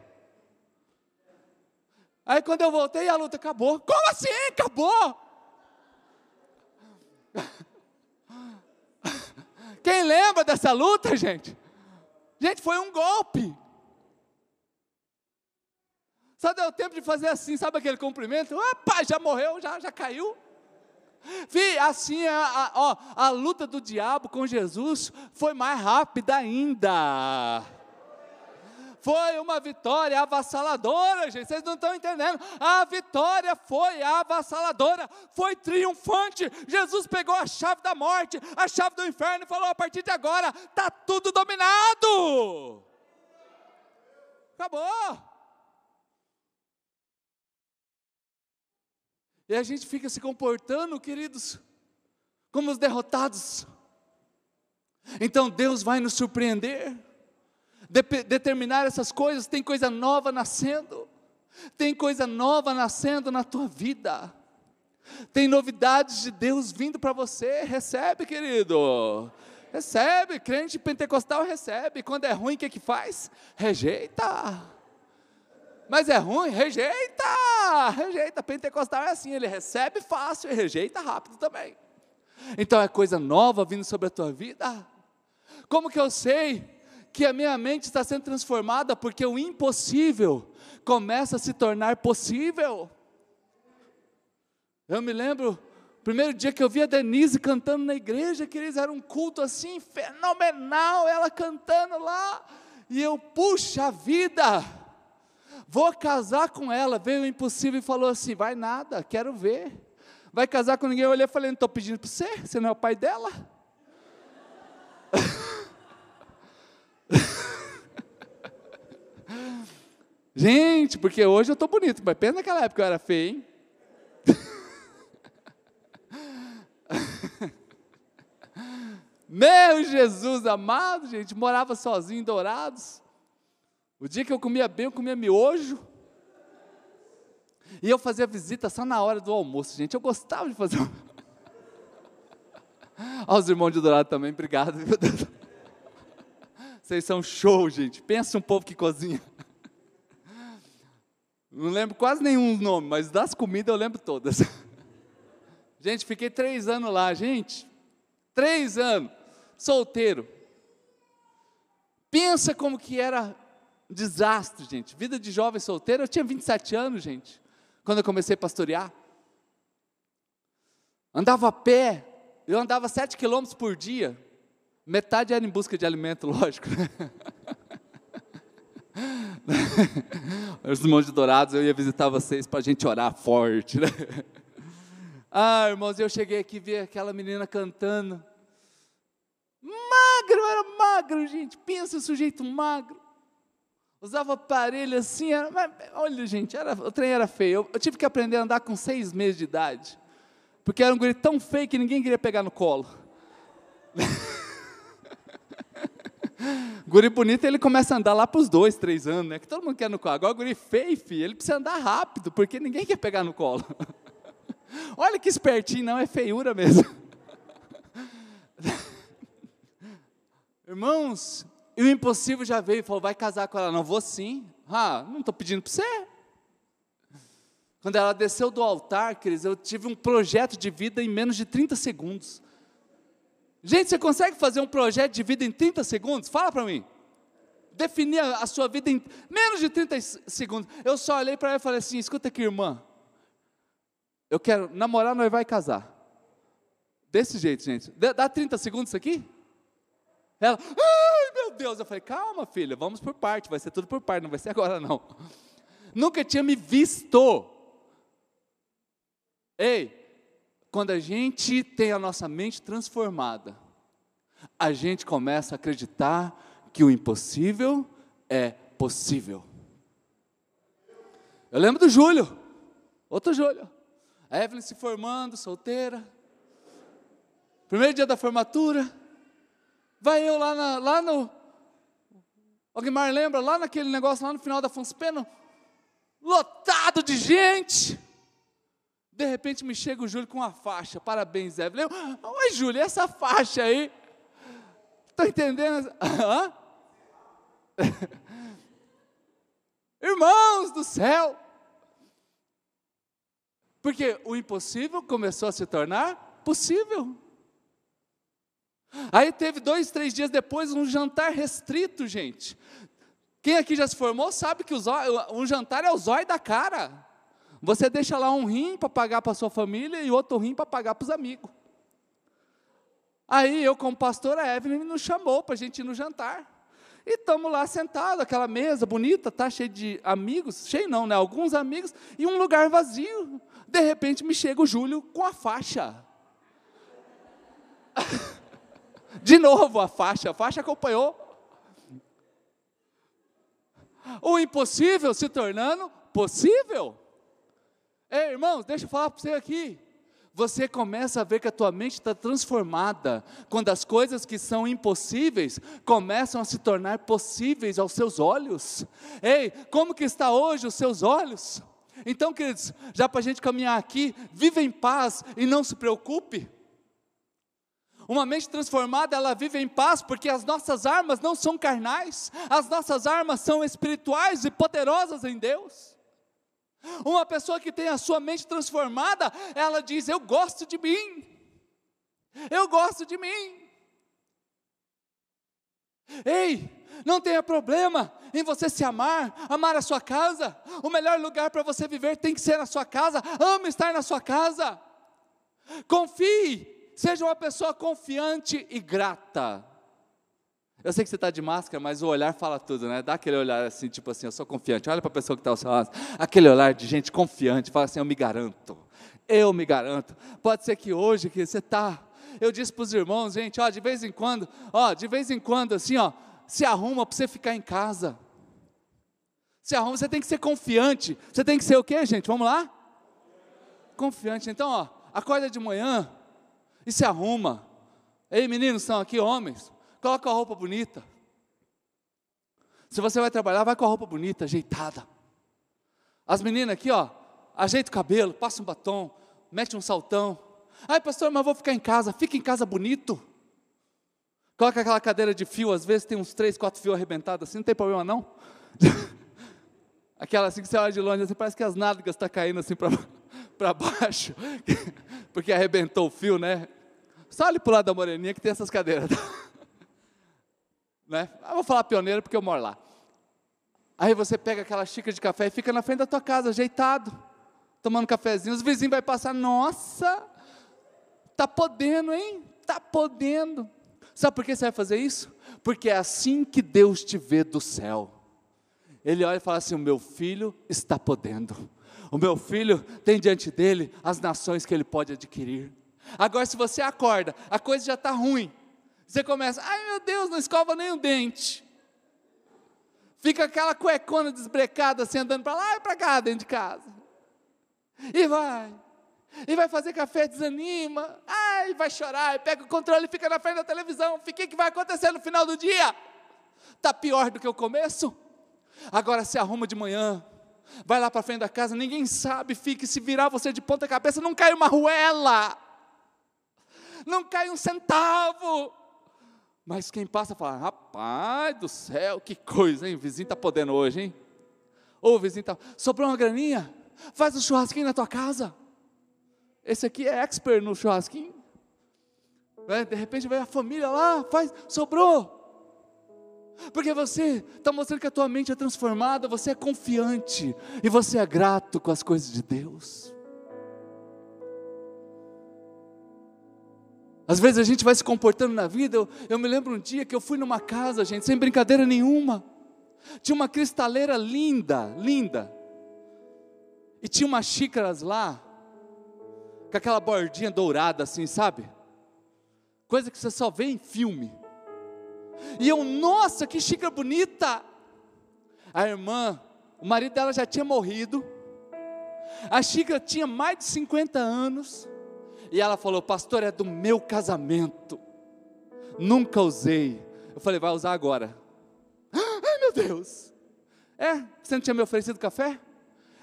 Aí quando eu voltei, a luta acabou. Como assim? Acabou? <laughs> Quem lembra dessa luta, gente? Gente, foi um golpe. Só deu tempo de fazer assim, sabe aquele cumprimento? Opa, já morreu, já, já caiu. Vi, assim, a, a, ó, a luta do diabo com Jesus foi mais rápida ainda. Foi uma vitória avassaladora, gente. Vocês não estão entendendo. A vitória foi avassaladora, foi triunfante. Jesus pegou a chave da morte, a chave do inferno e falou: a partir de agora está tudo dominado. Acabou. E a gente fica se comportando, queridos, como os derrotados. Então Deus vai nos surpreender, de determinar essas coisas. Tem coisa nova nascendo, tem coisa nova nascendo na tua vida, tem novidades de Deus vindo para você. Recebe, querido, recebe. Crente pentecostal recebe. Quando é ruim, o que, que faz? Rejeita mas é ruim, rejeita, rejeita. Pentecostal é assim, ele recebe fácil e rejeita rápido também. Então é coisa nova vindo sobre a tua vida. Como que eu sei que a minha mente está sendo transformada? Porque o impossível começa a se tornar possível. Eu me lembro, primeiro dia que eu vi a Denise cantando na igreja, que eles era um culto assim fenomenal, ela cantando lá, e eu, puxa vida, vou casar com ela. Veio o impossível e falou assim: vai nada, quero ver. Vai casar com ninguém? Eu olhei e falei: não estou pedindo para você, você não é o pai dela. <laughs> Gente, porque hoje eu estou bonito, mas pensa naquela época eu era feio, hein? <laughs> Meu Jesus amado, gente, morava sozinho em Dourados. O dia que eu comia bem, eu comia miojo. E eu fazia visita só na hora do almoço, gente. Eu gostava de fazer. <laughs> Olha os irmãos de Dourado também, obrigado. <laughs> Vocês são show, gente. Pensa um povo que cozinha. Não lembro quase nenhum nome, mas das comidas eu lembro todas. <laughs> Gente, fiquei três anos lá, gente. Três anos, solteiro. Pensa como que era desastre, gente. Vida de jovem solteiro. Eu tinha 27 anos, gente, quando eu comecei a pastorear. Andava a pé, eu andava 7 quilômetros por dia. Metade era em busca de alimento, <laughs> lógico. <laughs> Os irmãos de Dourados, eu ia visitar vocês para a gente orar forte, né? Ah, irmãos, eu cheguei aqui vi aquela menina cantando. Magro, era magro, gente. Pensa o sujeito magro. Usava aparelho assim, era, mas, olha gente, era, o trem era feio. Eu, eu, tive que aprender a andar com seis meses de idade, porque era um guri tão feio que ninguém queria pegar no colo. <laughs> guri bonito, ele começa a andar lá para os dois, três anos, né? Que todo mundo quer no colo. Agora o guri feio, filho, ele precisa andar rápido, porque ninguém quer pegar no colo. <laughs> olha que espertinho, não, é feiura mesmo. <laughs> Irmãos, e o impossível já veio e falou: vai casar com ela. Não, vou sim. Ah, não estou pedindo para você. Quando ela desceu do altar, queridos, eu tive um projeto de vida em menos de 30 segundos. Gente, você consegue fazer um projeto de vida em 30 segundos? Fala para mim. Definir a sua vida em menos de 30 segundos. Eu só olhei para ela e falei assim: escuta aqui, irmã. Eu quero namorar, nós vai casar. Desse jeito, gente. Dá 30 segundos isso aqui? Ela, ai Deus, eu falei, calma filha, vamos por parte, vai ser tudo por parte, não vai ser agora não. <laughs> Nunca tinha me visto. Ei, quando a gente tem a nossa mente transformada, a gente começa a acreditar que o impossível é possível. Eu lembro do Júlio, outro Júlio. A Evelyn se formando, solteira. Primeiro dia da formatura, Vai eu lá, na, lá no. Guimar lembra? Lá naquele negócio, lá no final da Afonso Pena, lotado de gente. De repente me chega o Júlio com uma faixa. Parabéns. Eu, Oi, Júlio, essa faixa aí? Está entendendo? Hã? <laughs> Irmãos do céu! Porque o impossível começou a se tornar possível. Aí teve dois, três dias depois um jantar restrito, gente. Quem aqui já se formou sabe que um jantar é o zóio da cara. Você deixa lá um rim para pagar para sua família e outro rim para pagar para os amigos. Aí eu, como pastor, a Evelyn nos chamou para a gente ir no jantar. E estamos lá sentados, aquela mesa bonita, tá cheia de amigos, cheio não, né? Alguns amigos, e um lugar vazio. De repente me chega o Júlio com a faixa. <laughs> De novo a faixa, a faixa acompanhou. O impossível se tornando possível. Ei, irmãos, deixa eu falar para você aqui. Você começa a ver que a tua mente está transformada quando as coisas que são impossíveis começam a se tornar possíveis aos seus olhos. Ei, como que está hoje os seus olhos? Então, queridos, já para a gente caminhar aqui, viva em paz e não se preocupe. Uma mente transformada, ela vive em paz, porque as nossas armas não são carnais, as nossas armas são espirituais e poderosas em Deus. Uma pessoa que tem a sua mente transformada, ela diz: Eu gosto de mim, eu gosto de mim. Ei, não tenha problema em você se amar, amar a sua casa. O melhor lugar para você viver tem que ser na sua casa. Ame estar na sua casa. Confie, seja uma pessoa confiante e grata. Eu sei que você está de máscara, mas o olhar fala tudo, né? Dá aquele olhar assim, tipo assim, eu sou confiante. Olha para a pessoa que está ao seu lado. Aquele olhar de gente confiante, fala assim, eu me garanto. Eu me garanto. Pode ser que hoje que você está. Eu disse para os irmãos, gente, ó, de vez em quando, ó, de vez em quando, assim, ó, se arruma para você ficar em casa. Se arruma, você tem que ser confiante. Você tem que ser o quê, gente? Vamos lá? Confiante. Então, ó, acorda de manhã e se arruma. Ei, meninos, são aqui homens coloca a roupa bonita. Se você vai trabalhar, vai com a roupa bonita, ajeitada. As meninas aqui, ó, ajeita o cabelo, passa um batom, mete um saltão. Ai, pastor, mas vou ficar em casa. Fica em casa bonito. Coloca aquela cadeira de fio, às vezes tem uns três, quatro fios arrebentados assim, não tem problema não. <laughs> Aquela assim que você olha de longe, assim, parece que as nádegas estão tá caindo assim para baixo, <laughs> porque arrebentou o fio, né? Só olhe para o lado da moreninha que tem essas cadeiras. <laughs> né? Eu vou falar pioneiro porque eu moro lá. Aí você pega aquela xícara de café e fica na frente da tua casa, ajeitado, tomando cafezinho. Os vizinhos vão passar, nossa, tá podendo, hein? Tá podendo. Sabe por que você vai fazer isso? Porque é assim que Deus te vê do céu. Ele olha e fala assim: o meu filho está podendo. O meu filho tem diante dele as nações que ele pode adquirir. Agora, se você acorda, a coisa já está ruim, você começa, ai meu Deus, não escova nem o dente. Fica aquela cuecona desbrecada assim, andando para lá e para cá dentro de casa. E vai. E vai fazer café, desanima. Ai, vai chorar, pega o controle e fica na frente da televisão. O que vai acontecer no final do dia? Está pior do que o começo? Agora se arruma de manhã, vai lá para frente da casa, ninguém sabe, fique, se virar você de ponta cabeça, não cai uma ruela, não cai um centavo, mas quem passa fala, rapaz do céu, que coisa, hein? O vizinho está podendo hoje, hein? Ô, vizinho está. Sobrou uma graninha? Faz um churrasquinho na tua casa. Esse aqui é expert no churrasquinho. De repente vai a família lá, faz, sobrou. Porque você está mostrando que a tua mente é transformada, você é confiante e você é grato com as coisas de Deus. Às vezes a gente vai se comportando na vida. Eu, eu, me lembro um dia que eu fui numa casa, gente, sem brincadeira nenhuma. Tinha uma cristaleira linda, linda. E tinha umas xícaras lá, com aquela bordinha dourada assim, sabe? Coisa que você só vê em filme. E eu, nossa, que xícara bonita! A irmã, o marido dela já tinha morrido. A xícara tinha mais de 50 anos. E ela falou: Pastor, é do meu casamento. Nunca usei. Eu falei: Vai usar agora. Ai, meu Deus. É? Você não tinha me oferecido café?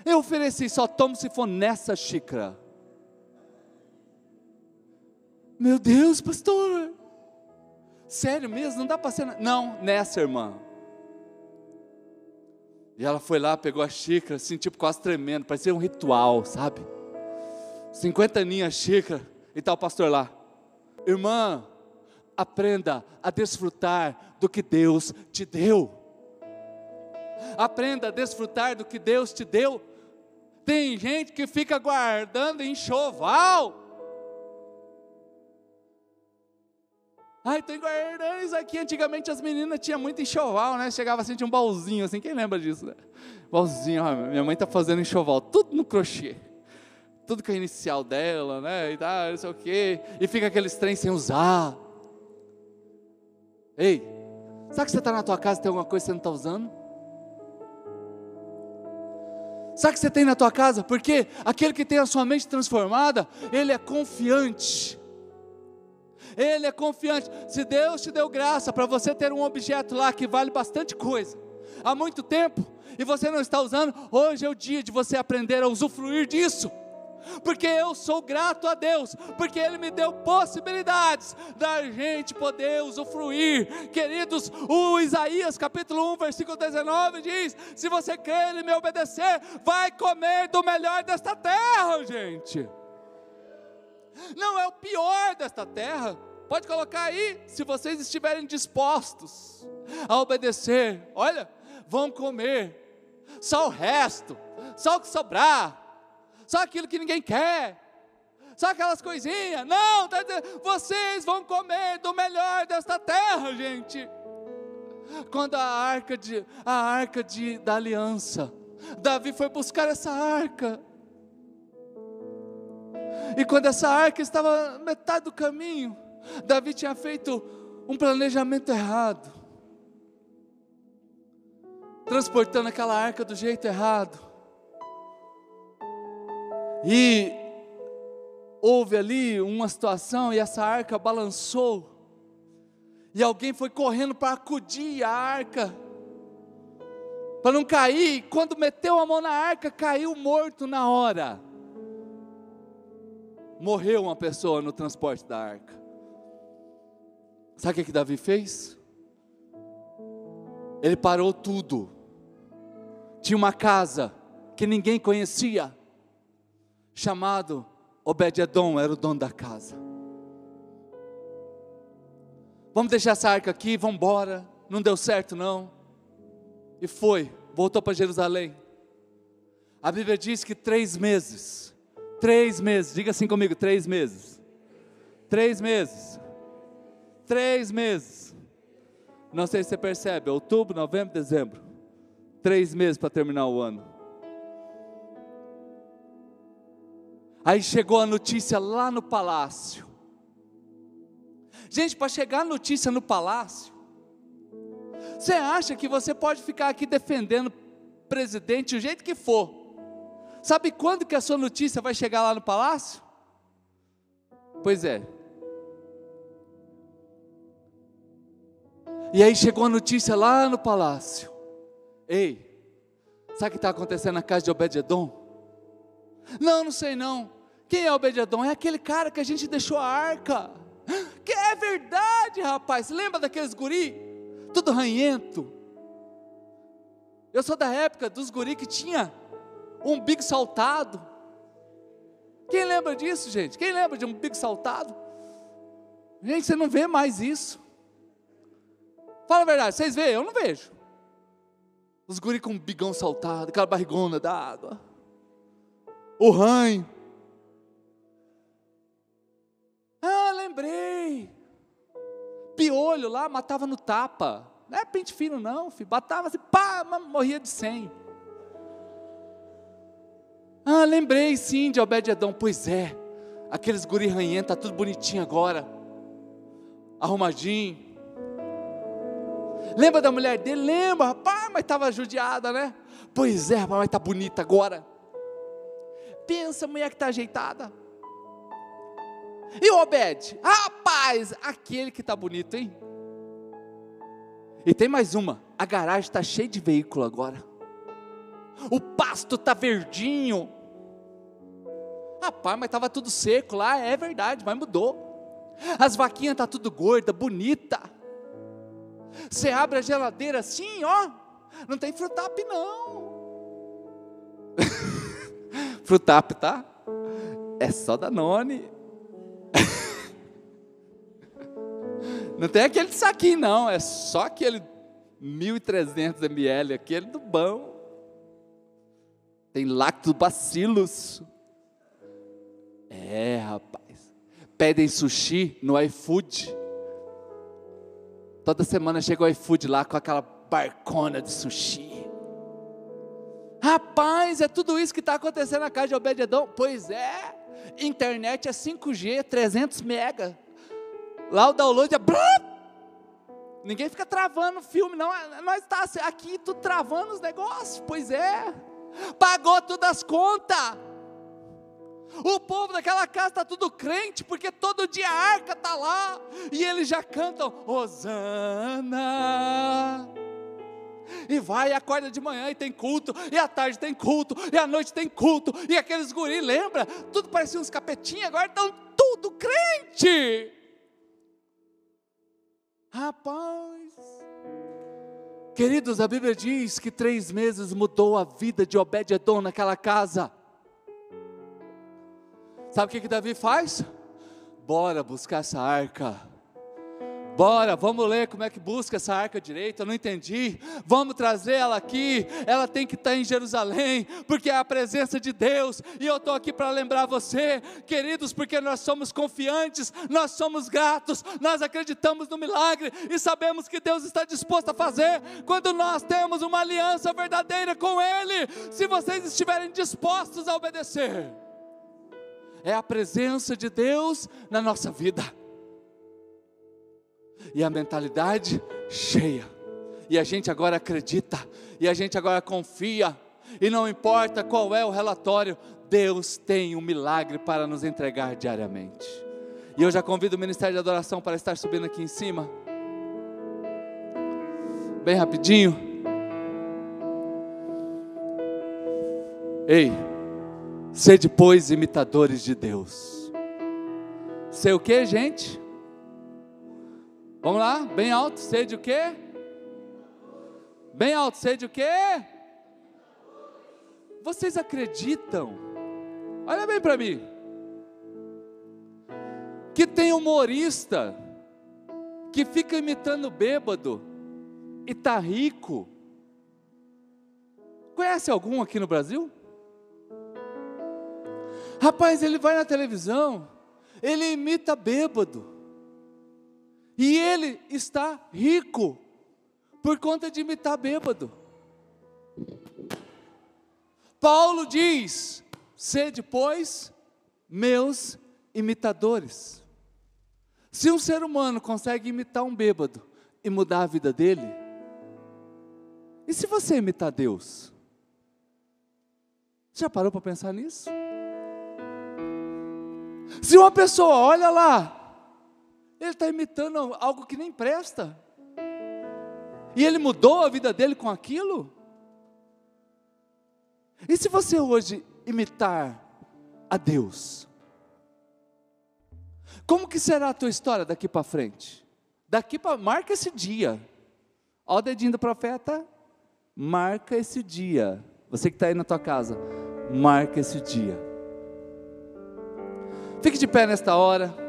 Eu ofereci, só tomo se for nessa xícara. Meu Deus, pastor. Sério mesmo? Não dá para ser. Não, nessa irmã. E ela foi lá, pegou a xícara, assim, tipo quase tremendo, parecia um ritual, sabe? 50 aninhas xícara, e tal tá o pastor lá. Irmã, aprenda a desfrutar do que Deus te deu. Aprenda a desfrutar do que Deus te deu. Tem gente que fica guardando enxoval. Ai, tem guardando isso aqui. Antigamente as meninas tinham muito enxoval, né? Chegava assim, tinha um baúzinho assim. Quem lembra disso, né? Baúzinho, ó, minha mãe tá fazendo enxoval, tudo no crochê. Tudo com a inicial dela, né? E tal, não sei o quê. E fica aqueles trem sem usar. Ei, sabe que você está na tua casa e tem alguma coisa que você não está usando? Sabe que você tem na tua casa? Porque aquele que tem a sua mente transformada, ele é confiante. Ele é confiante. Se Deus te deu graça para você ter um objeto lá que vale bastante coisa, há muito tempo, e você não está usando, hoje é o dia de você aprender a usufruir disso porque eu sou grato a Deus, porque Ele me deu possibilidades da gente poder usufruir. Queridos, o Isaías capítulo 1, versículo 19 diz: Se você crer e me obedecer, vai comer do melhor desta terra, gente não é o pior desta terra. Pode colocar aí, se vocês estiverem dispostos a obedecer. Olha, vão comer só o resto, só o que sobrar, só aquilo que ninguém quer, só aquelas coisinhas. Não, tá vocês vão comer do melhor desta terra, gente. Quando a arca de a arca de da aliança, Davi foi buscar essa arca. E quando essa arca estava metade do caminho, Davi tinha feito um planejamento errado, transportando aquela arca do jeito errado. E houve ali uma situação e essa arca balançou. E alguém foi correndo para acudir a arca, para não cair. Quando meteu a mão na arca, caiu morto na hora morreu uma pessoa no transporte da arca. Sabe o que, que Davi fez? Ele parou tudo. Tinha uma casa que ninguém conhecia, chamado Obed-Edom, era o dono da casa. Vamos deixar essa arca aqui, vamos embora. Não deu certo não. E foi, voltou para Jerusalém. A Bíblia diz que três meses Três meses, diga assim comigo: três meses. Três meses. Três meses. Não sei se você percebe, outubro, novembro, dezembro. Três meses para terminar o ano. Aí chegou a notícia lá no palácio. Gente, para chegar a notícia no palácio, você acha que você pode ficar aqui defendendo o presidente do jeito que for? Sabe quando que a sua notícia vai chegar lá no palácio? Pois é. E aí chegou a notícia lá no palácio. Ei, sabe o que está acontecendo na casa de Obed-Edom? Não, não sei não. Quem é Obed-Edom? É aquele cara que a gente deixou a arca. Que é verdade, rapaz. Lembra daqueles guri? Tudo ranhento. Eu sou da época dos guri que tinha um bico saltado. Quem lembra disso, gente? Quem lembra de um bico saltado? Gente, você não vê mais isso. Fala a verdade, vocês veem? Eu não vejo. Os guri com um bigão saltado, aquela barrigona d'água. O ranho. Ah, lembrei. Piolho lá matava no tapa. Não é pente fino, não, filho. Batava assim, pá, morria de senho. Ah, lembrei sim de Obed-Edom. Pois é, aqueles guri ranhentos, tá tudo bonitinho agora. Arrumadinho. Lembra da mulher dele? Lembra, rapaz, mas estava judiada, né? Pois é, rapaz, mas está bonita agora. Pensa, mulher que está ajeitada. E o Obed? Rapaz, aquele que está bonito, hein? E tem mais uma. A garagem está cheia de veículo agora. O pasto está verdinho. Rapaz, mas estava tudo seco lá, é verdade, mas mudou. As vaquinhas tá tudo gorda, bonita. Você abre a geladeira assim, ó, não tem frutap não. <laughs> frutap, tá? É só da None. <laughs> Não tem aquele saquinho não, é só aquele 1.300 ml, aquele do bom. Tem lactobacilos. É, rapaz. Pedem sushi no iFood. Toda semana chega o iFood lá com aquela barcona de sushi. Rapaz, é tudo isso que está acontecendo na casa de Obededão? Pois é. Internet é 5G, 300 mega. Lá o download é. Ninguém fica travando o filme, não. Nós está aqui tudo travando os negócios. Pois é. Pagou todas as contas. O povo daquela casa está tudo crente, porque todo dia a arca está lá, e eles já cantam, Osana. E vai, e acorda de manhã e tem culto, e à tarde tem culto, e à noite tem culto, e aqueles guris, lembra? Tudo parecia uns capetinhos, agora estão tudo crente. Rapaz, queridos, a Bíblia diz que três meses mudou a vida de Obed-Edom naquela casa. Sabe o que, que Davi faz? Bora buscar essa arca. Bora, vamos ler como é que busca essa arca direita. Eu não entendi. Vamos trazer ela aqui. Ela tem que estar em Jerusalém, porque é a presença de Deus. E eu estou aqui para lembrar você, queridos, porque nós somos confiantes, nós somos gratos, nós acreditamos no milagre e sabemos que Deus está disposto a fazer quando nós temos uma aliança verdadeira com Ele. Se vocês estiverem dispostos a obedecer, é a presença de Deus na nossa vida e a mentalidade cheia. E a gente agora acredita, e a gente agora confia, e não importa qual é o relatório, Deus tem um milagre para nos entregar diariamente. E eu já convido o Ministério de Adoração para estar subindo aqui em cima. Bem rapidinho. Ei, sede pois imitadores de Deus. Sei o que, gente? Vamos lá, bem alto, sede o quê? Bem alto, sede o quê? Vocês acreditam? Olha bem para mim. Que tem humorista que fica imitando bêbado e tá rico. Conhece algum aqui no Brasil? Rapaz, ele vai na televisão, ele imita bêbado. E ele está rico por conta de imitar bêbado. Paulo diz: sede, pois, meus imitadores. Se um ser humano consegue imitar um bêbado e mudar a vida dele, e se você imitar Deus? Já parou para pensar nisso? Se uma pessoa olha lá ele está imitando algo que nem presta. E ele mudou a vida dele com aquilo? E se você hoje imitar a Deus? Como que será a tua história daqui para frente? Daqui para marca esse dia. Olha o dedinho do profeta. Marca esse dia. Você que está aí na tua casa, marca esse dia. Fique de pé nesta hora.